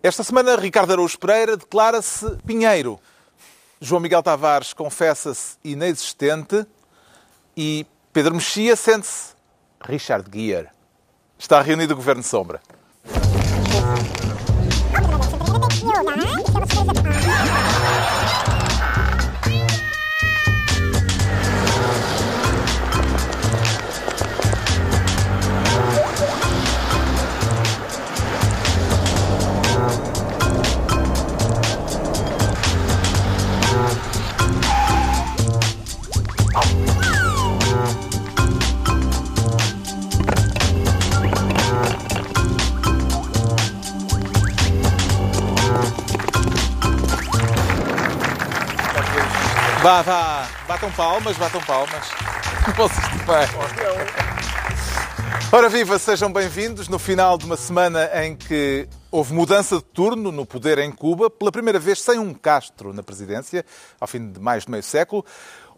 Esta semana, Ricardo Araújo Pereira declara-se Pinheiro. João Miguel Tavares confessa-se inexistente e Pedro Mexia sente-se Richard Gere. Está reunido o Governo Sombra. Vá, vá, batam palmas, batam palmas. Vocês bem. Ora viva, sejam bem-vindos no final de uma semana em que houve mudança de turno no poder em Cuba, pela primeira vez sem um Castro na presidência, ao fim de mais de meio século.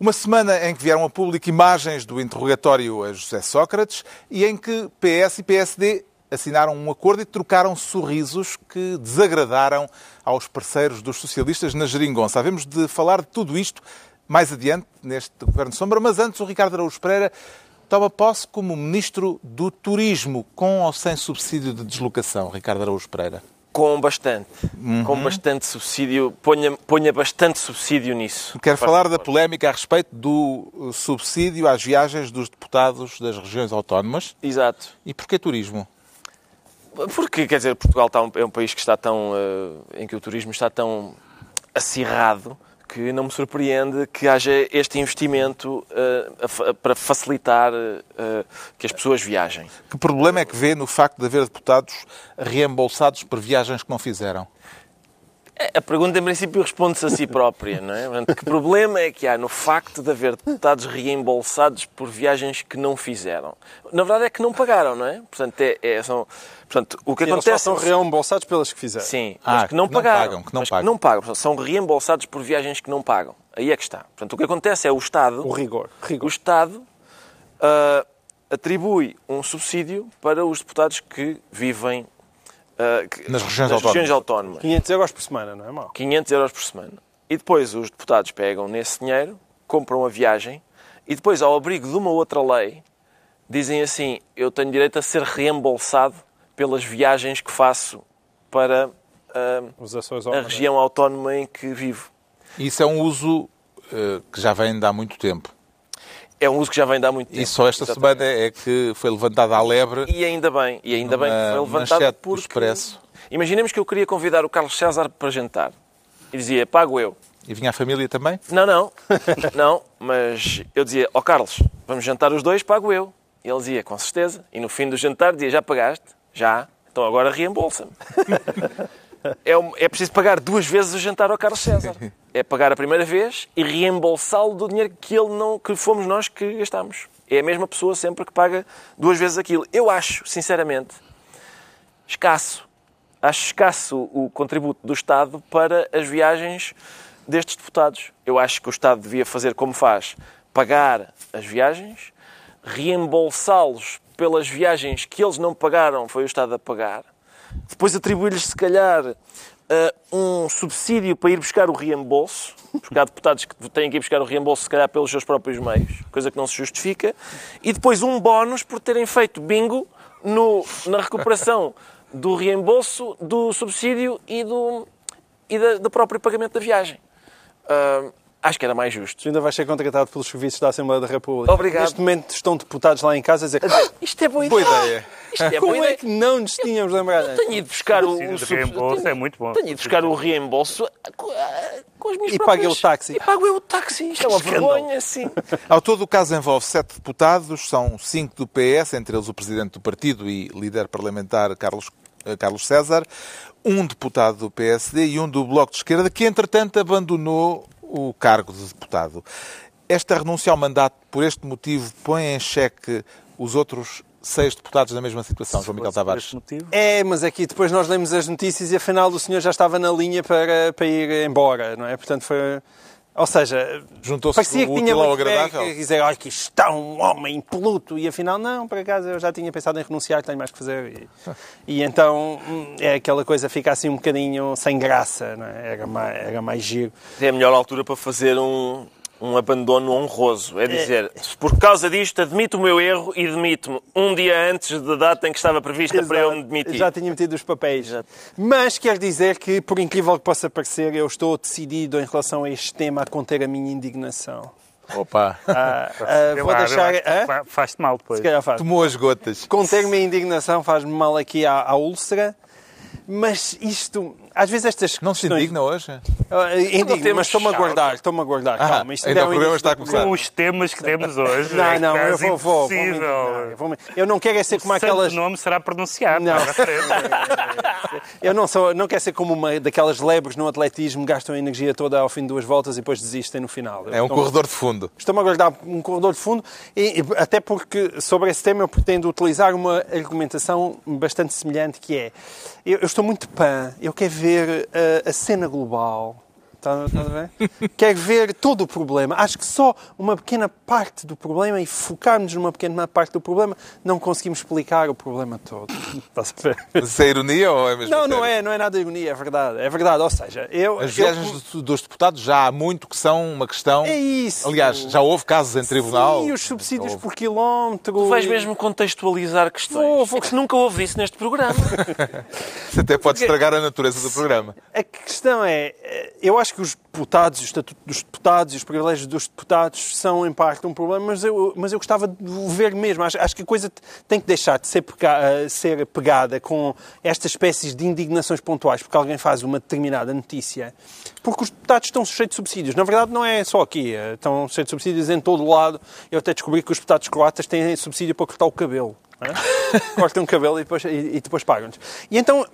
Uma semana em que vieram a público imagens do interrogatório a José Sócrates e em que PS e PSD assinaram um acordo e trocaram sorrisos que desagradaram aos parceiros dos socialistas na geringonça. Havemos de falar de tudo isto mais adiante neste Governo Sombra, mas antes o Ricardo Araújo Pereira toma posse como Ministro do Turismo, com ou sem subsídio de deslocação, Ricardo Araújo Pereira? Com bastante. Uhum. Com bastante subsídio. Ponha, ponha bastante subsídio nisso. Quero falar da polémica a respeito do subsídio às viagens dos deputados das regiões autónomas. Exato. E porquê turismo? Porque, quer dizer, Portugal está um, é um país que está tão. Uh, em que o turismo está tão acirrado que não me surpreende que haja este investimento uh, para facilitar uh, que as pessoas viajem. Que problema é que vê no facto de haver deputados reembolsados por viagens que não fizeram? É, a pergunta, em princípio, responde-se a si própria, não é? Portanto, que problema é que há no facto de haver deputados reembolsados por viagens que não fizeram? Na verdade é que não pagaram, não é? Portanto, é, é são, portanto o que e acontece... Eles só são reembolsados pelas que fizeram. Sim, ah, mas que não pagaram. Não pagam, que não pagam. que não pagam. Portanto, são reembolsados por viagens que não pagam. Aí é que está. Portanto, o que acontece é o Estado... O rigor. rigor. O Estado uh, atribui um subsídio para os deputados que vivem Uh, que, nas regiões, nas autónomas. regiões autónomas. 500 euros por semana, não é mau? 500 euros por semana. E depois os deputados pegam nesse dinheiro, compram a viagem e depois, ao abrigo de uma outra lei, dizem assim: eu tenho direito a ser reembolsado pelas viagens que faço para uh, a região autónoma em que vivo. Isso é um uso uh, que já vem de há muito tempo. É um uso que já vem de há muito tempo. E só esta exatamente. semana é que foi levantada à lebre. E ainda bem, e ainda bem que foi levantada por Expresso. Imaginemos que eu queria convidar o Carlos César para jantar. E dizia, pago eu. E vinha a família também? Não, não. não, mas eu dizia, ó oh, Carlos, vamos jantar os dois, pago eu. E ele dizia, com certeza. E no fim do jantar dizia, já pagaste? Já. Então agora reembolsa-me. é, é preciso pagar duas vezes o jantar ao Carlos César. É pagar a primeira vez e reembolsá-lo do dinheiro que ele não, que fomos nós que gastamos. É a mesma pessoa sempre que paga duas vezes aquilo. Eu acho, sinceramente, escasso. Acho escasso o contributo do Estado para as viagens destes deputados. Eu acho que o Estado devia fazer como faz, pagar as viagens, reembolsá-los pelas viagens que eles não pagaram, foi o Estado a pagar. Depois atribuir-lhes, se calhar, uh, um subsídio para ir buscar o reembolso, porque há deputados que têm que ir buscar o reembolso, se calhar, pelos seus próprios meios, coisa que não se justifica, e depois um bónus por terem feito bingo no, na recuperação do reembolso, do subsídio e do, e da, do próprio pagamento da viagem. Uh, Acho que era mais justo. Tu ainda vais ser contratado pelos serviços da Assembleia da República. Obrigado. Neste momento estão deputados lá em casa a dizer isto é boa ideia. Boa ideia. Isto é Como boa é que não nos tínhamos lembrado? Eu tenho ido buscar o, o, o reembolso, é muito bom. Tenho ido buscar o reembolso com, as minhas E próprias... paguei o táxi. E pago eu o táxi. Isto é uma vergonha, sim. Ao todo, o caso envolve sete deputados, são cinco do PS, entre eles o presidente do partido e líder parlamentar Carlos, Carlos César, um deputado do PSD e um do Bloco de Esquerda, que entretanto abandonou o cargo de deputado. Esta renúncia ao mandato, por este motivo, põe em xeque os outros seis deputados na mesma situação, João Miguel Tavares. É, mas aqui depois nós lemos as notícias e afinal o senhor já estava na linha para, para ir embora, não é? Portanto, foi Ou seja, Juntou-se parecia o que tinha ao agradável. que dizer, olha, que está um homem impoluto. E afinal, não, por acaso eu já tinha pensado em renunciar, tenho mais que fazer. E, e então hum, é aquela coisa, fica assim um bocadinho sem graça, não é? era, mais, era mais giro. É a melhor altura para fazer um, um abandono honroso. É dizer, por causa disto, admito o meu erro e demito-me um dia antes da data em que estava prevista para eu me demitir. Já tinha metido os papéis. Exato. Mas quer dizer que, por incrível que possa parecer, eu estou decidido em relação a este tema a conter a minha indignação. Opa, Ah, ah, vou lá, deixar. Faz-te mal depois. Se calhar faz. tomou as gotas. Conter-me a indignação faz-me mal aqui à, à úlcera, mas isto, às vezes estas Não se indigna hoje? Ah, indigno, mas estou-me a guardar, estou-me a guardar, Ah, calma. Isto ainda é o programa início está a começar. Com os temas que temos hoje. Não, é não, eu quase vou, vou, vou, eu vou Eu não quero é ser como O aquelas... santo nome será pronunciado. Não. Eu não, sou, não quero ser como uma daquelas lebres no atletismo, gastam a energia toda ao fim de duas voltas e depois desistem no final. Eu É um corredor de fundo. Estou-me a guardar um corredor de fundo, e, e até porque sobre esse tema eu pretendo utilizar uma argumentação bastante semelhante, que é, eu, eu estou muito pan, eu quero ver uh, a cena global, Está, está a ver? Quero ver todo o problema. Acho que só uma pequena parte do problema e focarmos numa pequena parte do problema não conseguimos explicar o problema todo. Estás a ver? Isso é ironia ou é mesmo Não, sério? não é, não é nada de ironia, é verdade. É verdade, ou seja, eu... As eu- viagens do- dos deputados já há muito que são uma questão. É isso. Aliás, já houve casos em tribunal. Sim, os subsídios por quilómetro... Tu vais mesmo contextualizar questões. Vou, vou. É que nunca houve isso neste programa. Isso até pode estragar a natureza do programa. A questão é, eh, eu acho que os deputados, o estatuto dos deputados e os privilégios dos deputados são em parte um problema, mas eu, mas eu gostava de ver mesmo. Acho, acho que a coisa tem que deixar de ser, pega- eh, ser pegada com estas espécies de indignações pontuais porque alguém faz uma determinada notícia, porque os deputados estão sujeitos de subsídios. Na verdade, não é só aqui, eh, estão sujeitos de subsídios em todo o lado. Eu até descobri que os deputados croatas têm subsídio para cortar o cabelo. é? Cortam o cabelo e depois, e, e depois pagam-nos. E então,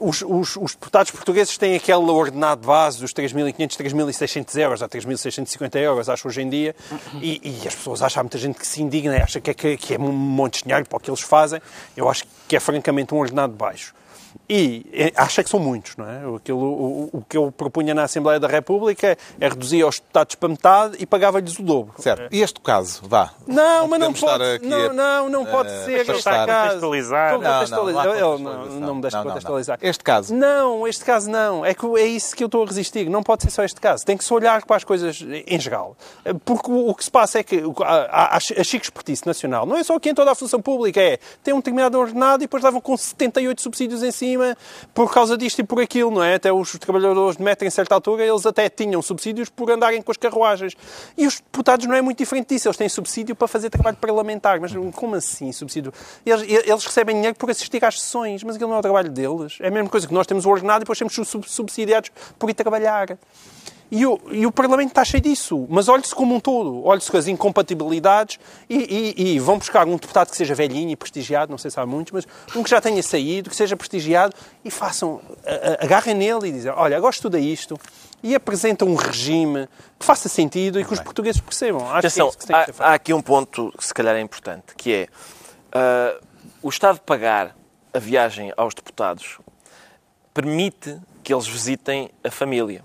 os, os, os deputados portugueses têm aquele ordenado base dos 3.500, 3.600 euros, ou 3.650 euros, acho hoje em dia, e, e as pessoas acham, há muita gente que se indigna, acha que é, que, que é um monte de dinheiro para o que eles fazem. Eu acho que é francamente um ordenado baixo. E acha que são muitos, não é? Aquilo, o, o que eu propunha na Assembleia da República é reduzir aos deputados para metade e pagava-lhes o dobro. Certo. E este caso? Vá. Não, mas não podemos estar pode. aqui Não, a- não, não pode a ser. este afastar. caso. Contextualizar. A Não, não, contextualizar. não há Ele não, não me deixa Não, não, não. contextualizar. Este caso? Não, este caso não. É, que é isso que eu estou a resistir. Não pode ser só este caso. Tem que se olhar para as coisas em geral. Porque o, o que se passa é que a, a, a chique expertise nacional não é só aqui em toda a função pública. É, tem um determinado ordenado e depois levam com 78 subsídios em cima por causa disto e por aquilo, não é? Até os trabalhadores de metro em certa altura, eles até tinham subsídios por andarem com as carruagens. E os deputados não é muito diferente disso. Eles têm subsídio para fazer trabalho parlamentar. Mas como assim subsídio? Eles, eles recebem dinheiro por assistir às sessões, mas aquilo não é o trabalho deles. É a mesma coisa que nós temos o ordenado e depois temos sub- subsidiados por ir trabalhar. E o, e o Parlamento está cheio disso. Mas olhe-se como um todo. Olhe-se com as incompatibilidades e, e- e vão buscar um deputado que seja velhinho e prestigiado, não sei se há muitos, mas um que já tenha saído, que seja prestigiado e façam, agarrem nele e dizem, olha, agora estuda isto e apresenta um regime que faça sentido e que os portugueses percebam. Acho Atenção, que é isso que há, há aqui um ponto que se calhar é importante, que é ah, o Estado pagar a viagem aos deputados permite que eles visitem a família.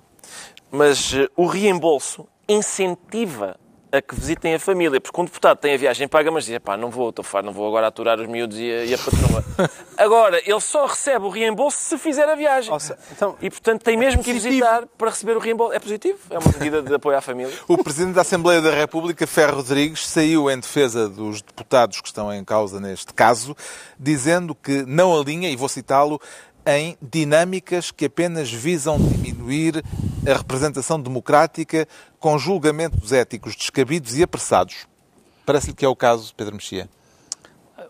Mas eh, o reembolso incentiva a que visitem a família, porque um deputado tem a viagem paga, mas diz, pá, não vou, estou farto, não vou agora aturar os miúdos e a, e a patroa. Agora, ele só recebe o reembolso se fizer a viagem. Então, e, portanto, tem mesmo que ir visitar para receber o reembolso. É positivo? É uma medida de apoio à família? O Presidente da Assembleia da República, Ferro Rodrigues, saiu em defesa dos deputados que estão em causa neste caso, dizendo que não alinha, e vou citá-lo, em dinâmicas que apenas visam diminuir a representação democrática com julgamentos éticos descabidos e apressados. Parece-lhe que é o caso, Pedro Mexia.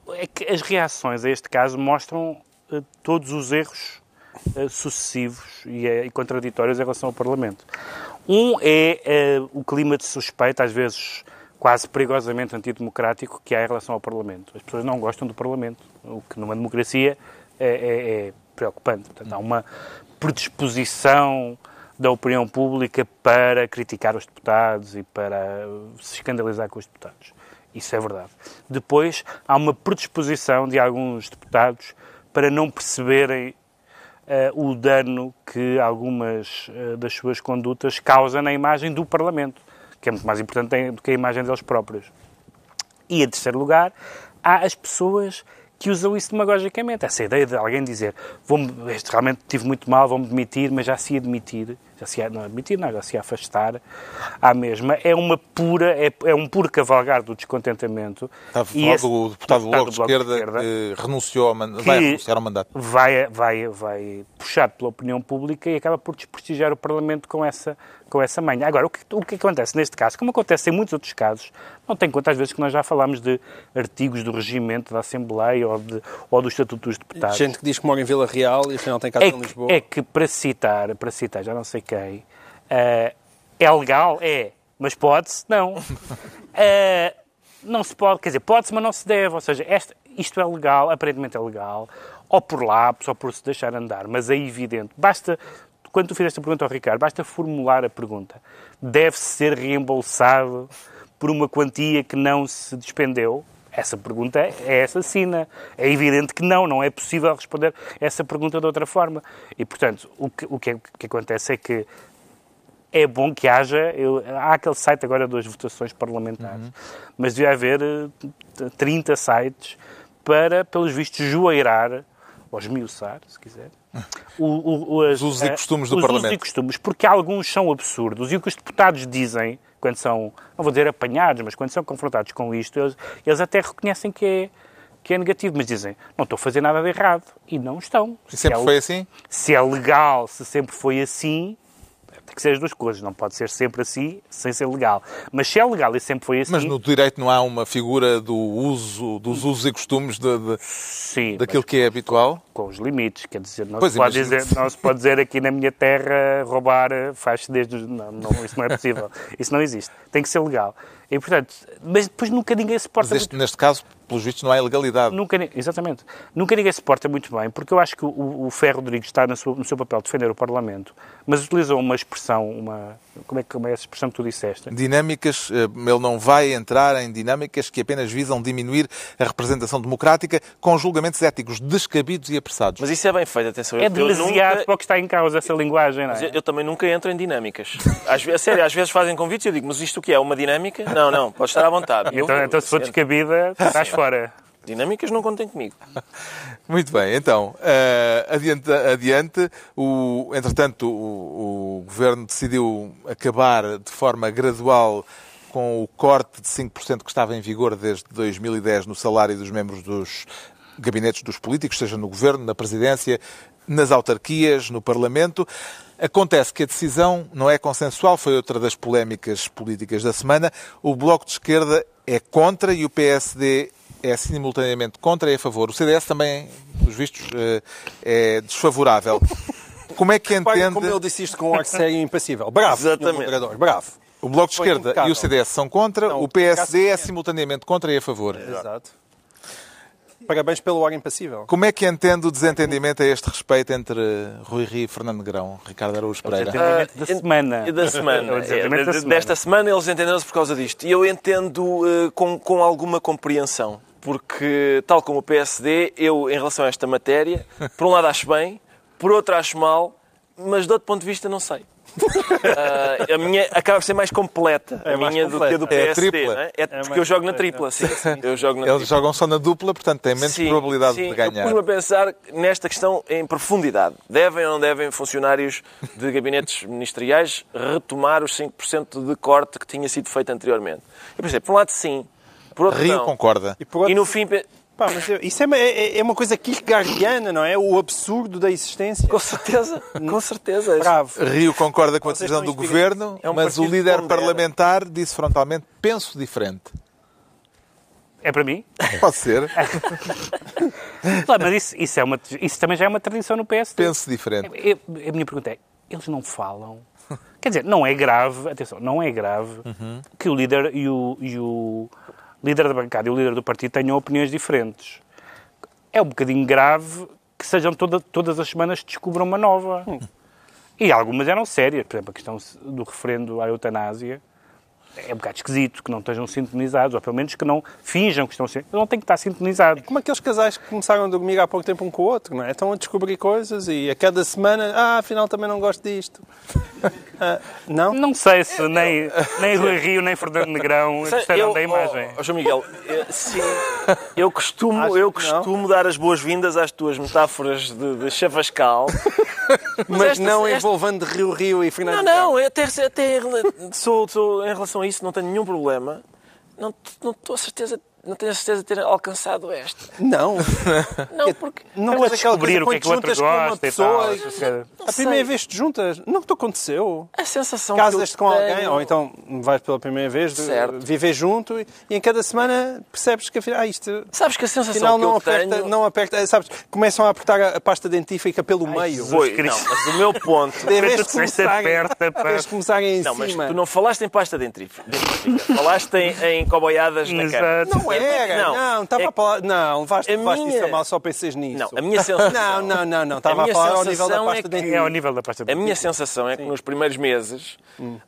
É que as reações a este caso mostram eh, todos os erros eh, sucessivos e, eh, e contraditórios em relação ao Parlamento. Um é o clima de suspeita, às vezes quase perigosamente antidemocrático, que há em relação ao Parlamento. As pessoas não gostam do Parlamento, o que numa democracia é, é- é preocupante. Portanto, há uma predisposição da opinião pública para criticar os deputados e para se escandalizar com os deputados. Isso é verdade. Depois, há uma predisposição de alguns deputados para não perceberem eh, o dano que que algumas uh, das suas condutas causam na imagem do Parlamento, que é muito mais importante do que a imagem deles próprios. E, em terceiro lugar, há as pessoas que usam isso demagogicamente. Essa ideia de alguém dizer vou realmente tive muito mal, vou-me demitir, mas já se ia demitir, já se ia, não admitir, não, já se ia afastar à mesma, é uma pura, é, é um puro cavalgar do descontentamento. Está a falar do deputado do Bloco de Esquerda, esquerda que renunciou ao mandato, vai renunciar ao mandato. Vai, vai, vai puxar pela opinião pública e acaba por desprestigiar o Parlamento com essa, com essa manha. Agora, o que, o que acontece neste caso, como acontece em muitos outros casos, não tem conta às vezes que nós já falámos de artigos do regimento da Assembleia ou, de, ou do Estatuto dos Deputados. Gente que diz que mora em Vila Real e afinal tem casa é em Lisboa. é que, para citar, para citar, já não sei quem, uh, é legal? É. Mas pode-se? Não. Uh, não se pode, quer dizer, pode-se, mas não se deve. Ou seja, esta, isto é legal, aparentemente é legal, ou por lápis, ou por se deixar andar, mas é evidente. Basta, quando tu fizeste a pergunta ao Ricardo, basta formular a pergunta. Deve-se ser reembolsado por uma quantia que não se despendeu? Essa pergunta é assassina. É evidente que não, não é possível responder essa pergunta de outra forma. E, portanto, o que, o que, o que acontece é que é bom que haja. Eu, há aquele site agora das votações parlamentares, uhum. mas devia haver 30 eh, sites para, pelos vistos, joeirar, ou esmiuçar, se quiser, o, o, as, os usos e costumes do os Parlamento. Os usos e costumes, porque alguns são absurdos e o que os deputados dizem quando são, não vou dizer apanhados, mas quando são confrontados com isto, eles, eles até reconhecem que é, que é negativo, mas dizem, não estou a fazer nada de errado. E não estão. E sempre é, foi assim? Se é legal, se sempre foi assim, tem que ser as duas coisas, não pode ser sempre assim sem ser legal. Mas se é legal e sempre foi assim. Mas no direito não há uma figura do uso, dos usos e costumes de, de Sim, daquilo que é habitual? Com os limites, quer dizer, não, se pode, dizer, não se pode dizer aqui na minha terra roubar faz-se desde. Não, não, isso não é possível. Isso não existe. Tem que ser legal. E, portanto, mas depois nunca ninguém se porta. Mas este, muito... neste caso, pelos vistos, não há ilegalidade. Nunca, exatamente. Nunca ninguém se porta muito bem, porque eu acho que o, o Ferro Rodrigues está no seu, no seu papel de defender o Parlamento, mas utilizou uma expressão, uma. Como é, como é essa expressão que tu disseste? Dinâmicas, eh, ele não vai entrar em dinâmicas que apenas visam diminuir a representação democrática com julgamentos éticos descabidos e apressados. Mas isso é bem feito, atenção. É demasiado nunca... para o que está em causa essa linguagem, não é? Eu, eu, também nunca entro em dinâmicas. Às, sério, às vezes fazem convites e eu digo, mas isto o que é? Uma dinâmica? Não, não, pode estar à vontade. Então, então se for descabida, estás fora. Dinâmicas não contem comigo. Muito bem, então, uh, adiante, adiante. O, entretanto, o, o Governo decidiu acabar de forma gradual com o corte de 5% que estava em vigor desde 2010 no salário dos membros dos gabinetes dos políticos, seja no Governo, na Presidência, nas autarquias, no Parlamento. Acontece que a decisão não é consensual, foi outra das polémicas políticas da semana. O Bloco de Esquerda é contra e o PSD é simultaneamente contra e a favor. O CDS também, pelos vistos, eh, é desfavorável. Como é que entende... Como ele disse isto com um ar sério e impassível. Bravo, Exatamente. Bravo. O Bloco de Esquerda e o CDS são contra, não, o PSD é simultaneamente contra e a favor. Exato. Parabéns pelo ar impassível. Como é que entende o desentendimento a este respeito entre Rui Rio e Fernando Negrão, Ricardo Araújo Pereira? O da semana. Da semana. é, desta semana eles entenderam-se por causa disto. E eu entendo uh, com, com alguma compreensão. Porque, tal como o PSD, eu, em relação a esta matéria, por um lado acho bem, por outro acho mal, mas de outro ponto de vista não sei. Uh, a minha acaba por ser mais completa, é a minha completa. do que a do PSD. É, é? é porque eu jogo na tripla, sim. Eu jogo na Eles tripla. jogam só na dupla, portanto têm menos sim, probabilidade sim. de ganhar. Eu pus-me a pensar nesta questão em profundidade. Devem ou não devem funcionários de gabinetes ministeriais retomar os 5% de corte que tinha sido feito anteriormente? Eu pensei, por um lado sim, por outro Rio não. concorda. E, outro... e no fim Pá, mas isso é, é, é, uma coisa kierkegaardiana, não é? O absurdo da existência. Com certeza, com certeza. Bravo. Rio concorda com a decisão do governo, é um mas o líder parlamentar disse frontalmente: penso diferente. É para mim? Pode ser. claro, mas isso, isso, é uma, isso também já é uma tradição no PSD. Penso diferente. É, é, a minha pergunta é: eles não falam? Quer dizer, não é grave, atenção, não é grave uhum. que o líder e o, e o líder da bancada e o líder do partido tenham opiniões diferentes. É um bocadinho grave que sejam toda, todas as semanas descubram uma nova. Hum. E algumas eram sérias. Por exemplo, a questão do referendo à eutanásia. É um bocado esquisito que não estejam sintonizados, ou pelo menos que não finjam que estão sintonizados. Não têm que estar sintonizados. Como aqueles casais que começaram a dormir há pouco tempo um com o outro, não é? Estão a descobrir coisas e a cada semana, ah, afinal também não gosto disto. Ah, não? Não sei se nem, nem Rui Rio nem Fernando Negrão gostaram Eu- da imagem. oh, oh, João Miguel, eh, sim, eu costumo, eu não. costumo dar as boas-vindas às tuas metáforas de, de chavascal. Mas esta- não esta- envolvendo Rio Rio e Fernando Não, não, eu até, até sou, sou- em relação a isso não tenho nenhum problema. Não, não estou a certeza, não tenho a certeza de ter alcançado esta. Não. Não, porque Não aquela descobrir o que é que o outro te juntas com uma gosta e pessoa tal. e- é- A primeira vez que te juntas, não te aconteceu. a sensação Casas-te que eu com alguém, ou então vais pela primeira vez, Certo. viver junto e, e em cada semana percebes que afinal, ah, isto Sabes que a sensação afinal que não eu aperta, tenho... não aperta, sabes, começam a apertar a, pasta dentífrica pelo meio. Foi, não, mas o meu ponto... Em vez de Tudo que se começarem, aperta, pá. em vez de começarem em Não, mas cima. tu não falaste em pasta dentrífica. falaste em, em coboiadas na cara. Não era, Não, não, estava é a falar. Não, levaste, a levaste minha- isso a mal só pensas nisso. Não, a minha sensação... Não, não, não, não. Estava a, minha falar ao nível da pasta é que- dentífrica. É ao nível da pasta A minha sensação é que nos primeiros meses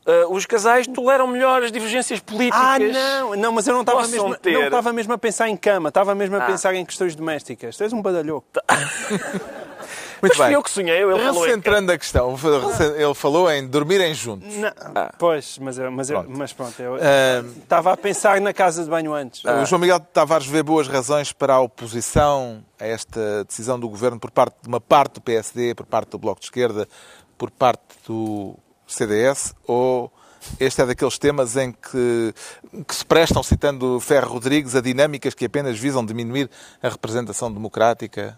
eh, os casais toleram melhor as divergências políticas. Ah, não, não, mas eu não estava mesmo, ter- não estava mesmo a pensar em cama, estava mesmo a Ah. pensar em questões domésticas. Tu és um badalhoco. Muito Mas fui bem. eu que sonhei, ele falou em Recentrando a questão, ele falou em dormirem juntos. Não, Pois, mas, eu, mas, eu, Pronto. mas pronto, eu Ah, estava a pensar na casa de banho antes. O João Miguel Tavares vê boas razões para a oposição a esta decisão do Governo por parte de uma parte do PSD, por parte do Bloco de Esquerda, por parte do CDS, ou este é daqueles temas em que, que se prestam, citando Ferro Rodrigues, a dinâmicas que apenas visam diminuir a representação democrática?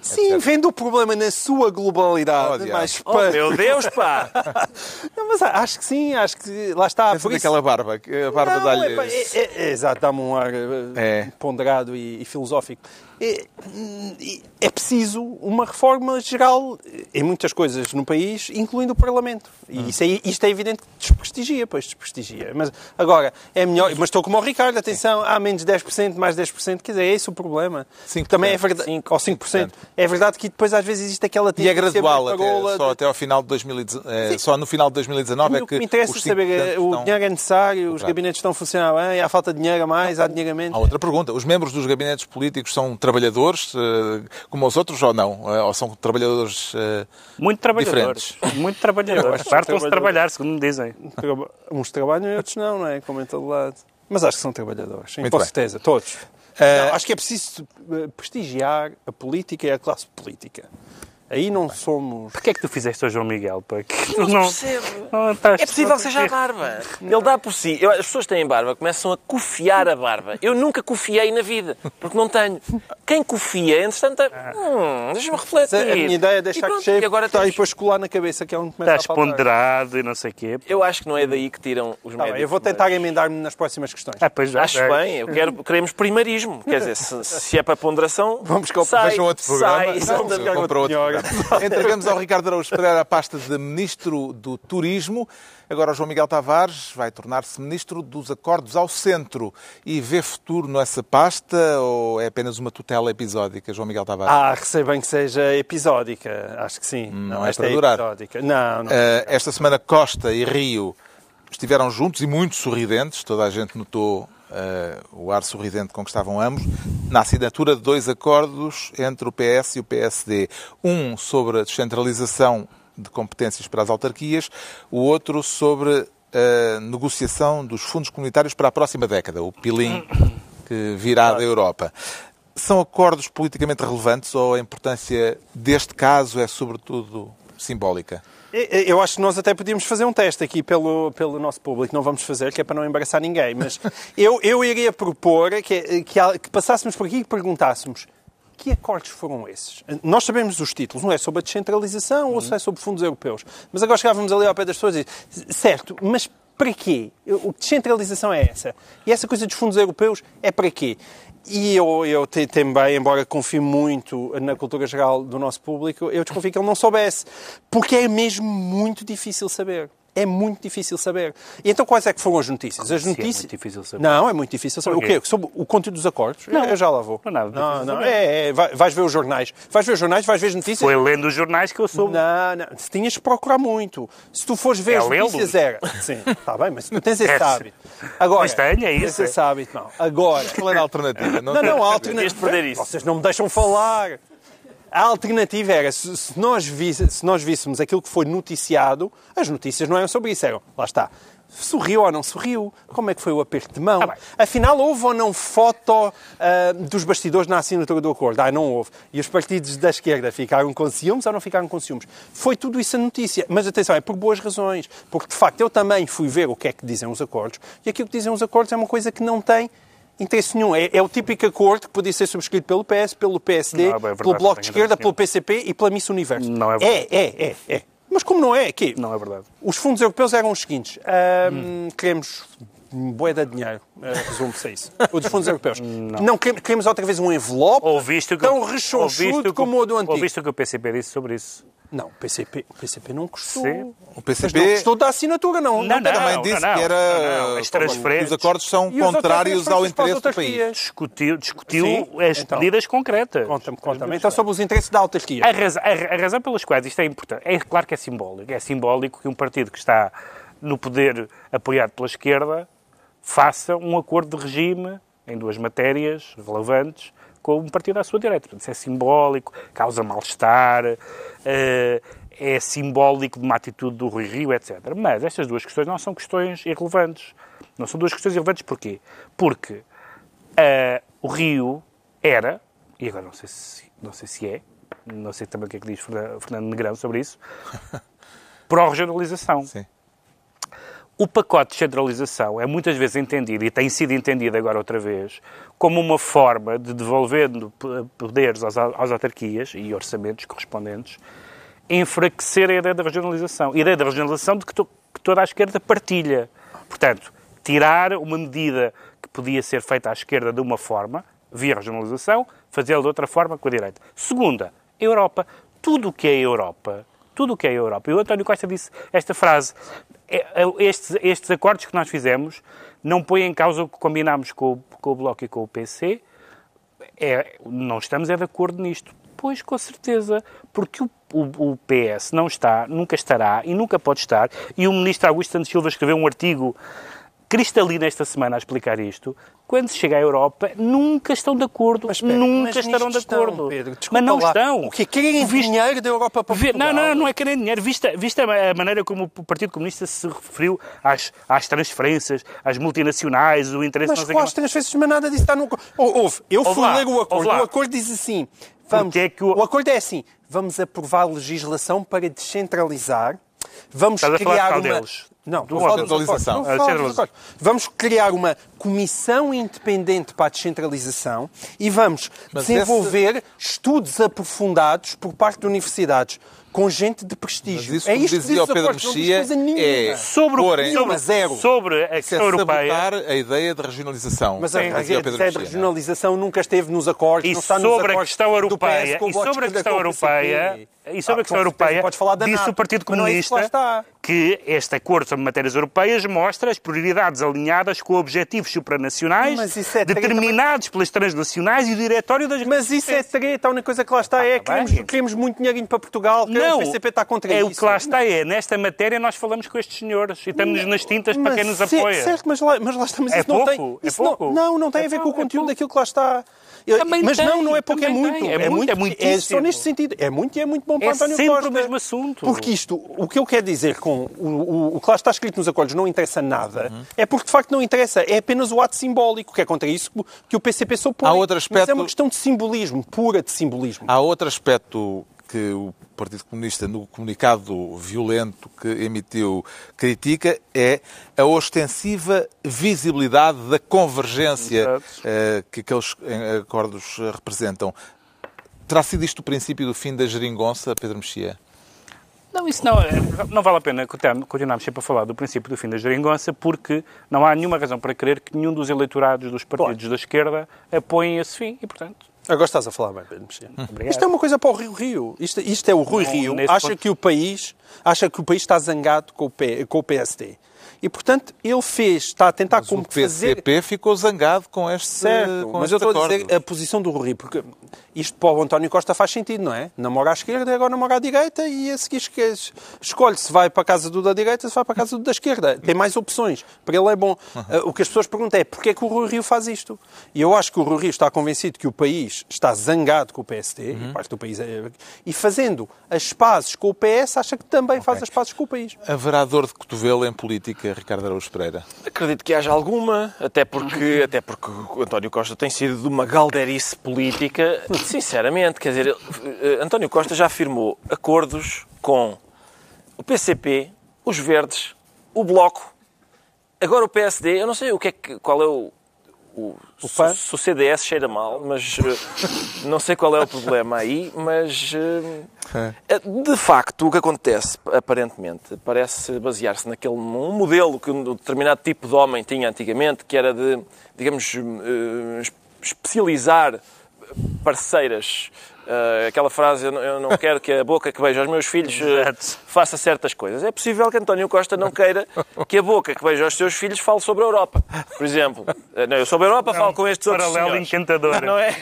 Sim, vendo o problema na sua globalidade, Oh, mas Oh, meu Deus, pá! Não, mas acho que sim, acho que lá está. Pensa por isso- naquela barba, que a barba dá-lhe... é é- é- é- exato, dá-me um ar eh, É. ponderado e, e filosófico. É, hum, é preciso uma reforma geral em muitas coisas no país, incluindo o Parlamento. Hum. E isso é, isto é evidente que desprestigia, pois desprestigia. Mas agora, é melhor. Mas estou como o Ricardo, atenção, há menos 10%, mais 10%, quer dizer, é esse o problema. 5%. Também é verdade. Cinco. Ou 5%. É verdade que depois às vezes existe aquela E é gradual, até, só de- até ao final de 2019, só no final de 2019 é o que que me interessa os saber é 5% o dinheiro é necessário, os gabinetes estão a funcionar bem, há falta de dinheiro a mais, há dinheiro a menos. Há outra pergunta. Os membros dos gabinetes políticos são trabalhadores, eh, como os outros, ou não? Eh, Ou são trabalhadores eh, Muito trabalhadores. diferentes? Muito trabalhadores. Partam-se de trabalhar, segundo me dizem. Uns trabalham e outros não, não é? Como em todo lado. Mas acho que são trabalhadores, sim, com certeza, todos. Eh, Não, acho que é preciso eh, prestigiar a política e a classe política. Aí não somos. Porquê é que tu fizeste ao João Miguel? Pá? Que tu Não percebo. não estás- É possível que seja a barba. Ele dá por si. Eu- as pessoas têm barba, começam a cofiar a barba. Eu nunca cofiei na vida, porque não tenho. Quem cofia, entretanto, é- hum, deixa-me refletir. A minha ideia é deixar pronto, crescer e agora tá, e temos- depois colar na cabeça, que é onde começa Estás a ponderado e não sei o quê. Eu acho que não é daí que tiram os Tá bem, médicos. eu vou tentar emendar-me nas próximas questões. Ah, pois já. Acho bem, eu quero, queremos primarismo. Quer dizer, se, se é para ponderação, Vamos que sai, outro programa. sai, Não, exatamente. vão para outro. Entregamos ao Ricardo Araújo Pereira a pasta de Ministro do Turismo. Agora o João Miguel Tavares vai tornar-se Ministro dos Acordos ao Centro. E vê futuro nessa pasta ou é apenas uma tutela episódica, João Miguel Tavares? Ah, receio bem que seja episódica, acho que sim. Não é esta para durar. episódica. Não, não. Eh, esta semana Costa e Rio estiveram juntos e muito sorridentes. Toda a gente notou o ar sorridente com que estavam ambos, na assinatura de dois acordos entre o PS e o PSD. Um sobre a descentralização de competências para as autarquias, o outro sobre a negociação dos fundos comunitários para a próxima década, o PILIM, que virá da Europa. São acordos politicamente relevantes ou a importância deste caso é sobretudo simbólica? Eu acho que nós até podíamos fazer um teste aqui pelo, pelo nosso público. Não vamos fazer, que é para não embaraçar ninguém. Mas eu, eu iria propor que, que, que passássemos por aqui e perguntássemos que acordos foram esses? Nós sabemos os títulos, não é sobre a descentralização ou se é sobre fundos europeus. Mas agora chegávamos ali ao pé das pessoas e certo, mas para quê? O que descentralização é essa? E essa coisa dos fundos europeus é para quê? E eu, eu também, embora confie muito na cultura geral do nosso público, eu desconfio que ele não soubesse. Porque é mesmo muito difícil saber. É muito difícil saber. E então quais é que foram as notícias? As é notícias... muito difícil saber. Não, é muito difícil saber. O quê? Sobre o conteúdo dos acordos? Não. Eu já lá vou. Não é nada Não, não. É, é, vai- vais ver os jornais. Vais ver os jornais, vais ver as notícias. Foi lendo os jornais que eu soube. Não, não. Se tinhas que procurar muito. Se tu fores ver É as notícias, era. Sim, está bem, mas se tu tens esse É, hábito. Agora, Mas tenho, é tens isso, esse hábito, não. Agora. Qual era a alternativa? Não, não, a alternativa. Ias perder isso. Vocês não me deixam falar. A alternativa era, se, se nós visse- se nós víssemos aquilo que foi noticiado, as notícias não eram sobre isso, eram, lá está, sorriu ou não sorriu, como é que foi o aperto de mão, Ah, afinal houve ou não foto ah, dos bastidores na assinatura do acordo, ah, não houve, e os partidos da esquerda ficaram com ciúmes ou não ficaram com ciúmes. Foi tudo isso a notícia, mas atenção, é por boas razões, porque de facto eu também fui ver o que é que dizem os acordos, e aquilo que dizem os acordos é uma coisa que não tem interesse nenhum. É, é o típico acordo que podia ser subscrito pelo PS, pelo PSD, Não, é verdade, pelo Bloco de Esquerda, pelo PCP e pela Miss Universo. Não é verdade. É, é, é, é. Mas como não é? Que Não é verdade. Os fundos europeus eram os seguintes. Ahm, Queremos boeda de dinheiro. Uh, Resume-se a isso. O dos fundos europeus. Não. queremos, queremos outra vez um envelope Ouviste que, tão rechonchudo como o do antigo. Ouviste o que o PCP disse sobre isso? Não, o PCP, o PCP não custou. Sim. O Mas não PCP custou da assinatura, não. Não, não. também disse não, que era não, não. As transferências- os acordos são E os contrários ao interesse do país. Discutiu, discutiu Sim, as então. medidas concretas. Conta-me, conta-me. Então, sobre os interesses da autarquia. A razão, a, a razão pelas quais isto é importante, é claro que é simbólico. É simbólico que um partido que está no poder apoiado pela esquerda faça um acordo de regime em duas matérias relevantes com um partido à sua direita. Portanto, isso é simbólico, causa mal-estar, eh, é simbólico de uma atitude do Rui Rio, etc. Mas estas duas questões não são questões irrelevantes. Não são duas questões irrelevantes porquê? Porque ah, o Rio era, e agora não sei, se, não sei se é, não sei também o que é que diz Fernan- Fernando Negrão sobre isso, pró-regionalização. Sim. O pacote de centralização é muitas vezes entendido, e tem sido entendido agora outra vez, como uma forma de devolvendo p- poderes às, às autarquias e orçamentos correspondentes, enfraquecer a ideia da regionalização. A ideia da regionalização de que, to- que toda a esquerda partilha. Portanto, tirar uma medida que podia ser feita à esquerda de uma forma, via regionalização, fazê-la de outra forma com a direita. Segunda, Europa. Tudo o que é Europa, tudo o que é Europa. E o António Costa disse esta frase. É, é, Estes, estes acordos que nós fizemos não põem em causa o que combinámos com, o- com o Bloco e com o PC, é, não estamos é de acordo nisto. Pois, com certeza, porque o, o- o PS não está, nunca estará e nunca pode estar, e o ministro Augusto Santos Silva escreveu um artigo cristalino esta semana a explicar isto, quando se chega à Europa, nunca estão de acordo, espera, nunca mas estarão de acordo. estão, Pedro. mas não lá. estão. O que Querem Viste- dinheiro da Europa para Portugal? Não, não, não é querer dinheiro. Vista, vista a maneira como o Partido Comunista se referiu às, às transferências, às multinacionais, o interesse Mas quais transferências, mas nada disso está no acordo. Houve. Eu fui lá, ler o acordo. O acordo diz assim. Vamos, é o- o... acordo é assim. Vamos aprovar legislação para descentralizar. Vamos Estás a falar criar qual uma... deles? Não, Do. Centralização. Não Ah. Vamos criar uma comissão independente para a descentralização e vamos Mas desenvolver estudos aprofundados por parte de universidades com gente de prestígio. Mas isso, é isto que dizia diz o Pedro Mexia, é Sobre, o- porem- sobre, zero. sobre a Isso é questão europeia. a ideia de regionalização. Mas a, a, ideia de regionalização nunca esteve nos acordos. E não está nos sobre a questão europeia, PS e sobre a questão europeia, e sobre Ah, a questão europeia, podes falar da disse o Partido é Comunista está. Que este acordo sobre matérias europeias mostra as prioridades alinhadas com objetivos supranacionais é treta, determinados pelas transnacionais e o diretório das Mas isso é treta, a única coisa que lá está é que tá queremos, queremos muito dinheirinho para Portugal, que Não, o PCP está contra é isso. o que lá está é, nesta matéria nós falamos com estes senhores e estamos nas tintas para quem nos ce- apoia. Certo, mas lá, mas lá está. Mas É isso não tem, pouco, é isso não- pouco. Não, não, tem É a ver com pouco, o é conteúdo pouco. daquilo que lá está. Também mas tem, não, não é pouco, é muito. tem. É muito, é é só neste sentido. É muito e é muito bom para É António sempre o Costa. mesmo assunto. Porque isto, o que eu quero dizer com o, o, o que lá está escrito nos acordos não interessa nada, é porque de facto não interessa. É apenas o ato simbólico, que é contra isso que o PCP se opõe. Há outro Mas aspecto- é uma questão de simbolismo, pura de simbolismo. Há outro aspecto que o Partido Comunista, no comunicado violento que emitiu, critica, é a ostensiva visibilidade da convergência eh, que aqueles eh, acordos representam. Terá sido isto o princípio do fim da geringonça, Pedro Mexia? Não, isso não, é- não vale a pena continuar- continuarmos sempre a falar do princípio do fim da geringonça, porque não há nenhuma razão para crer que nenhum dos eleitorados dos partidos da esquerda apoiem esse fim e, portanto, Agora estás a falar bem, Pedro Mexia. obrigado. Isto é uma coisa para o Rio Rio. Isto, isto é o Rui Não, Rio. Acha ponto- que o país acha que o país está zangado com o, P, com o PSD. E, portanto, ele fez, está a tentar Mas como o PCP ficou zangado com este Certo, com mas este eu estou a acordo. dizer a posição do Rui, porque isto para o António Costa faz sentido, não é? Namora à esquerda e agora namora à direita e a seguir escolhe se vai para a casa do da direita se vai para a casa do da esquerda. Tem mais opções. Para ele é bom. Uh, O que as pessoas perguntam é porquê é que o Rui Rio faz isto? E eu acho que o Rui Rio está convencido que o país está zangado com o PSD, e parte do país é- e fazendo as pazes com o PS, acha que também faz as pazes com o país. Haverá dor de cotovelo em política, Ricardo Araújo Pereira? Acredito que haja alguma, até porque, até porque o António Costa tem sido de uma galderice política, sinceramente. Quer dizer, eh, António Costa já firmou acordos com o PCP, os Verdes, o Bloco, agora o PSD. Eu não sei o que é que, qual é o. O, O se, se o CDS cheira mal, mas eh, não sei qual é o problema aí, mas eh, eh, de facto o que acontece, aparentemente, parece basear-se naquele um modelo que um determinado tipo de homem tinha antigamente, que era de, digamos, es- especializar parceiras. Eh, aquela frase, eu não- eu não quero que a boca que beija aos meus filhos Exato. faça certas coisas. É possível que António Costa não queira que a boca que beija aos seus filhos fale sobre a Europa, por exemplo. Eh, Não, eu sobre a Europa falo com estes outros Paralelo senhores. encantador. Não é?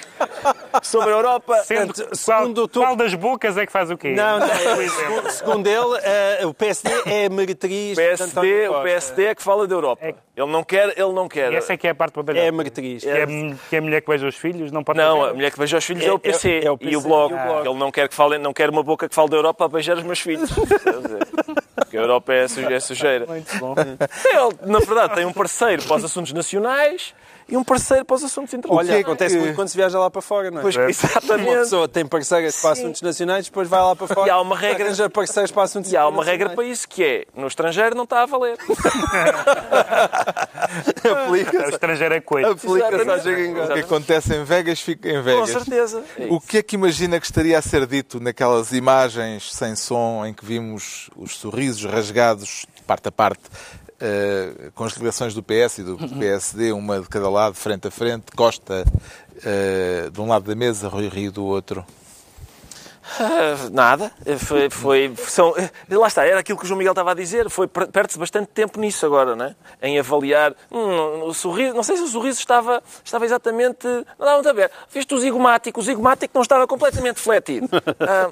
Sobre a Europa... Sendo que qual, segundo tu- qual das bocas é que faz o quê? Não, não, segundo, segundo ele, o PSD é a meretriz O de PSD, António o Costa. PSD é que fala da Europa. Ele não quer, ele não quer. E essa é que é a parte É a batalhada. meretriz. Que, é, que é a mulher que beija os filhos não pode Não, a mulher que beija os filhos é, É- o PC, é- é o e o PC Bloco. e o Bloco. Ele não quer que fale, não quer uma boca que fale da Europa a beijar os meus filhos. Porque a Europa é, suje- é sujeira. Muito bom. Ele, na verdade, tem um parceiro para os assuntos nacionais e um parceiro para os assuntos Olha, internacionais. que é que- acontece muito quando se viaja lá para fora, não é? Pois, Uma exatamente. pessoa tem parceiras para assuntos nacionais, depois vai lá para fora E há uma regra- arranja parceiros para assuntos E há uma regra para isso que é, no estrangeiro não está a valer. Aplica-se. O estrangeiro é coito. Aplica-se. O que acontece em Vegas fica em Com Vegas. certeza. É O que é que imagina que estaria a ser dito naquelas imagens sem som em que vimos os sorrisos rasgados de parte a parte eh, com as delegações do PS e do PSD, uma de cada lado, frente a frente, Costa eh, de um lado da mesa, Rui Rio do outro? Ah, Nada. Foi, foi, são, lá está, era aquilo que o João Miguel estava a dizer. Foi, per- perde-se bastante tempo nisso agora, né? em avaliar. Hum, o sorriso, não sei se o sorriso estava, estava exatamente. Não dava muito a ver. Viste o zigomático, o zigomático não estava completamente fletido. Ah,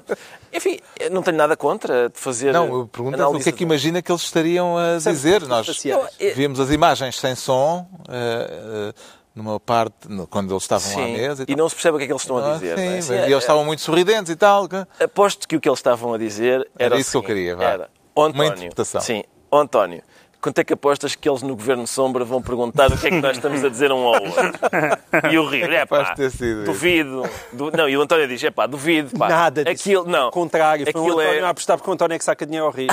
enfim, não tenho nada contra de fazer. Não, eu pergunto o que é que imagina que eles estariam a dizer. Nós faciais. vimos as imagens sem som eh, eh, numa parte, quando eles estavam à Sim, mesa e e não se percebe o que é que eles estão a Ah, dizer. sim, é? Sim, e é- eles estavam muito sorridentes e tal. que- Aposto que o que eles estavam a dizer era, Era isso que eu queria, vá. Era, "Ó, Uma António, interpretação. Sim, António, quanto é que apostas que eles no Governo Sombra vão perguntar o que é que nós estamos a dizer um ao outro? E o Rio, é pá, duvido. Du- Não, e o António diz, é pá, duvido, pá. Nada disso. Aquilo, não. Ao contrário, foi o Aquilo António é- a apostar porque o António é que saca dinheiro ao Rio.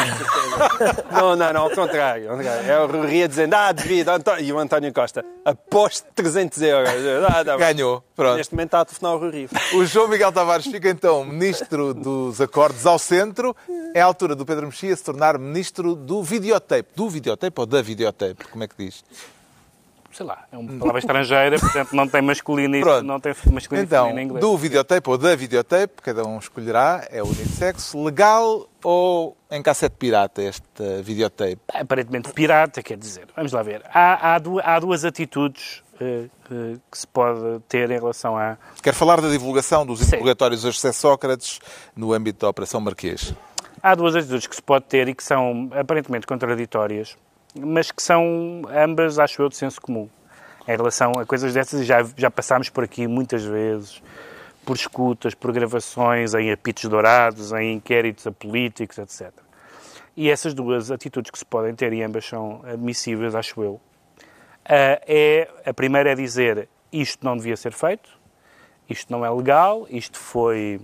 não, não, não, ao contrário. É o Rio dizendo, ah, devido, António. e o António Costa, aposto 300 euros. Ah, não. Ganhou, pronto. Neste momento está a telefonar ao Rio. O João Miguel Tavares fica então ministro dos acordos ao centro. É a altura do Pedro Mexia se tornar ministro do videotape. Do videotape ou da videotape? Como é que diz? Sei lá, é uma palavra estrangeira, portanto não tem masculino e Pronto. não tem masculino Então, em inglês. do videotape ou da videotape, cada um escolherá, é unissexo, legal ou em cassete pirata esta videotape? Aparentemente pirata, quer dizer. Vamos lá ver. Há, há, du- há duas atitudes eh, eh, que se pode ter em relação a. Quero falar da divulgação dos interrogatórios a José Sócrates no âmbito da Operação Marquês. Há duas atitudes que se pode ter e que são aparentemente contraditórias, mas que são ambas, acho eu, de senso comum. Em relação a coisas dessas, e já, já passámos por aqui muitas vezes, por escutas, por gravações, em apitos dourados, em inquéritos a políticos, etc. E essas duas atitudes que se podem ter, e ambas são admissíveis, acho eu, é, a primeira é dizer isto não devia ser feito, isto não é legal, isto foi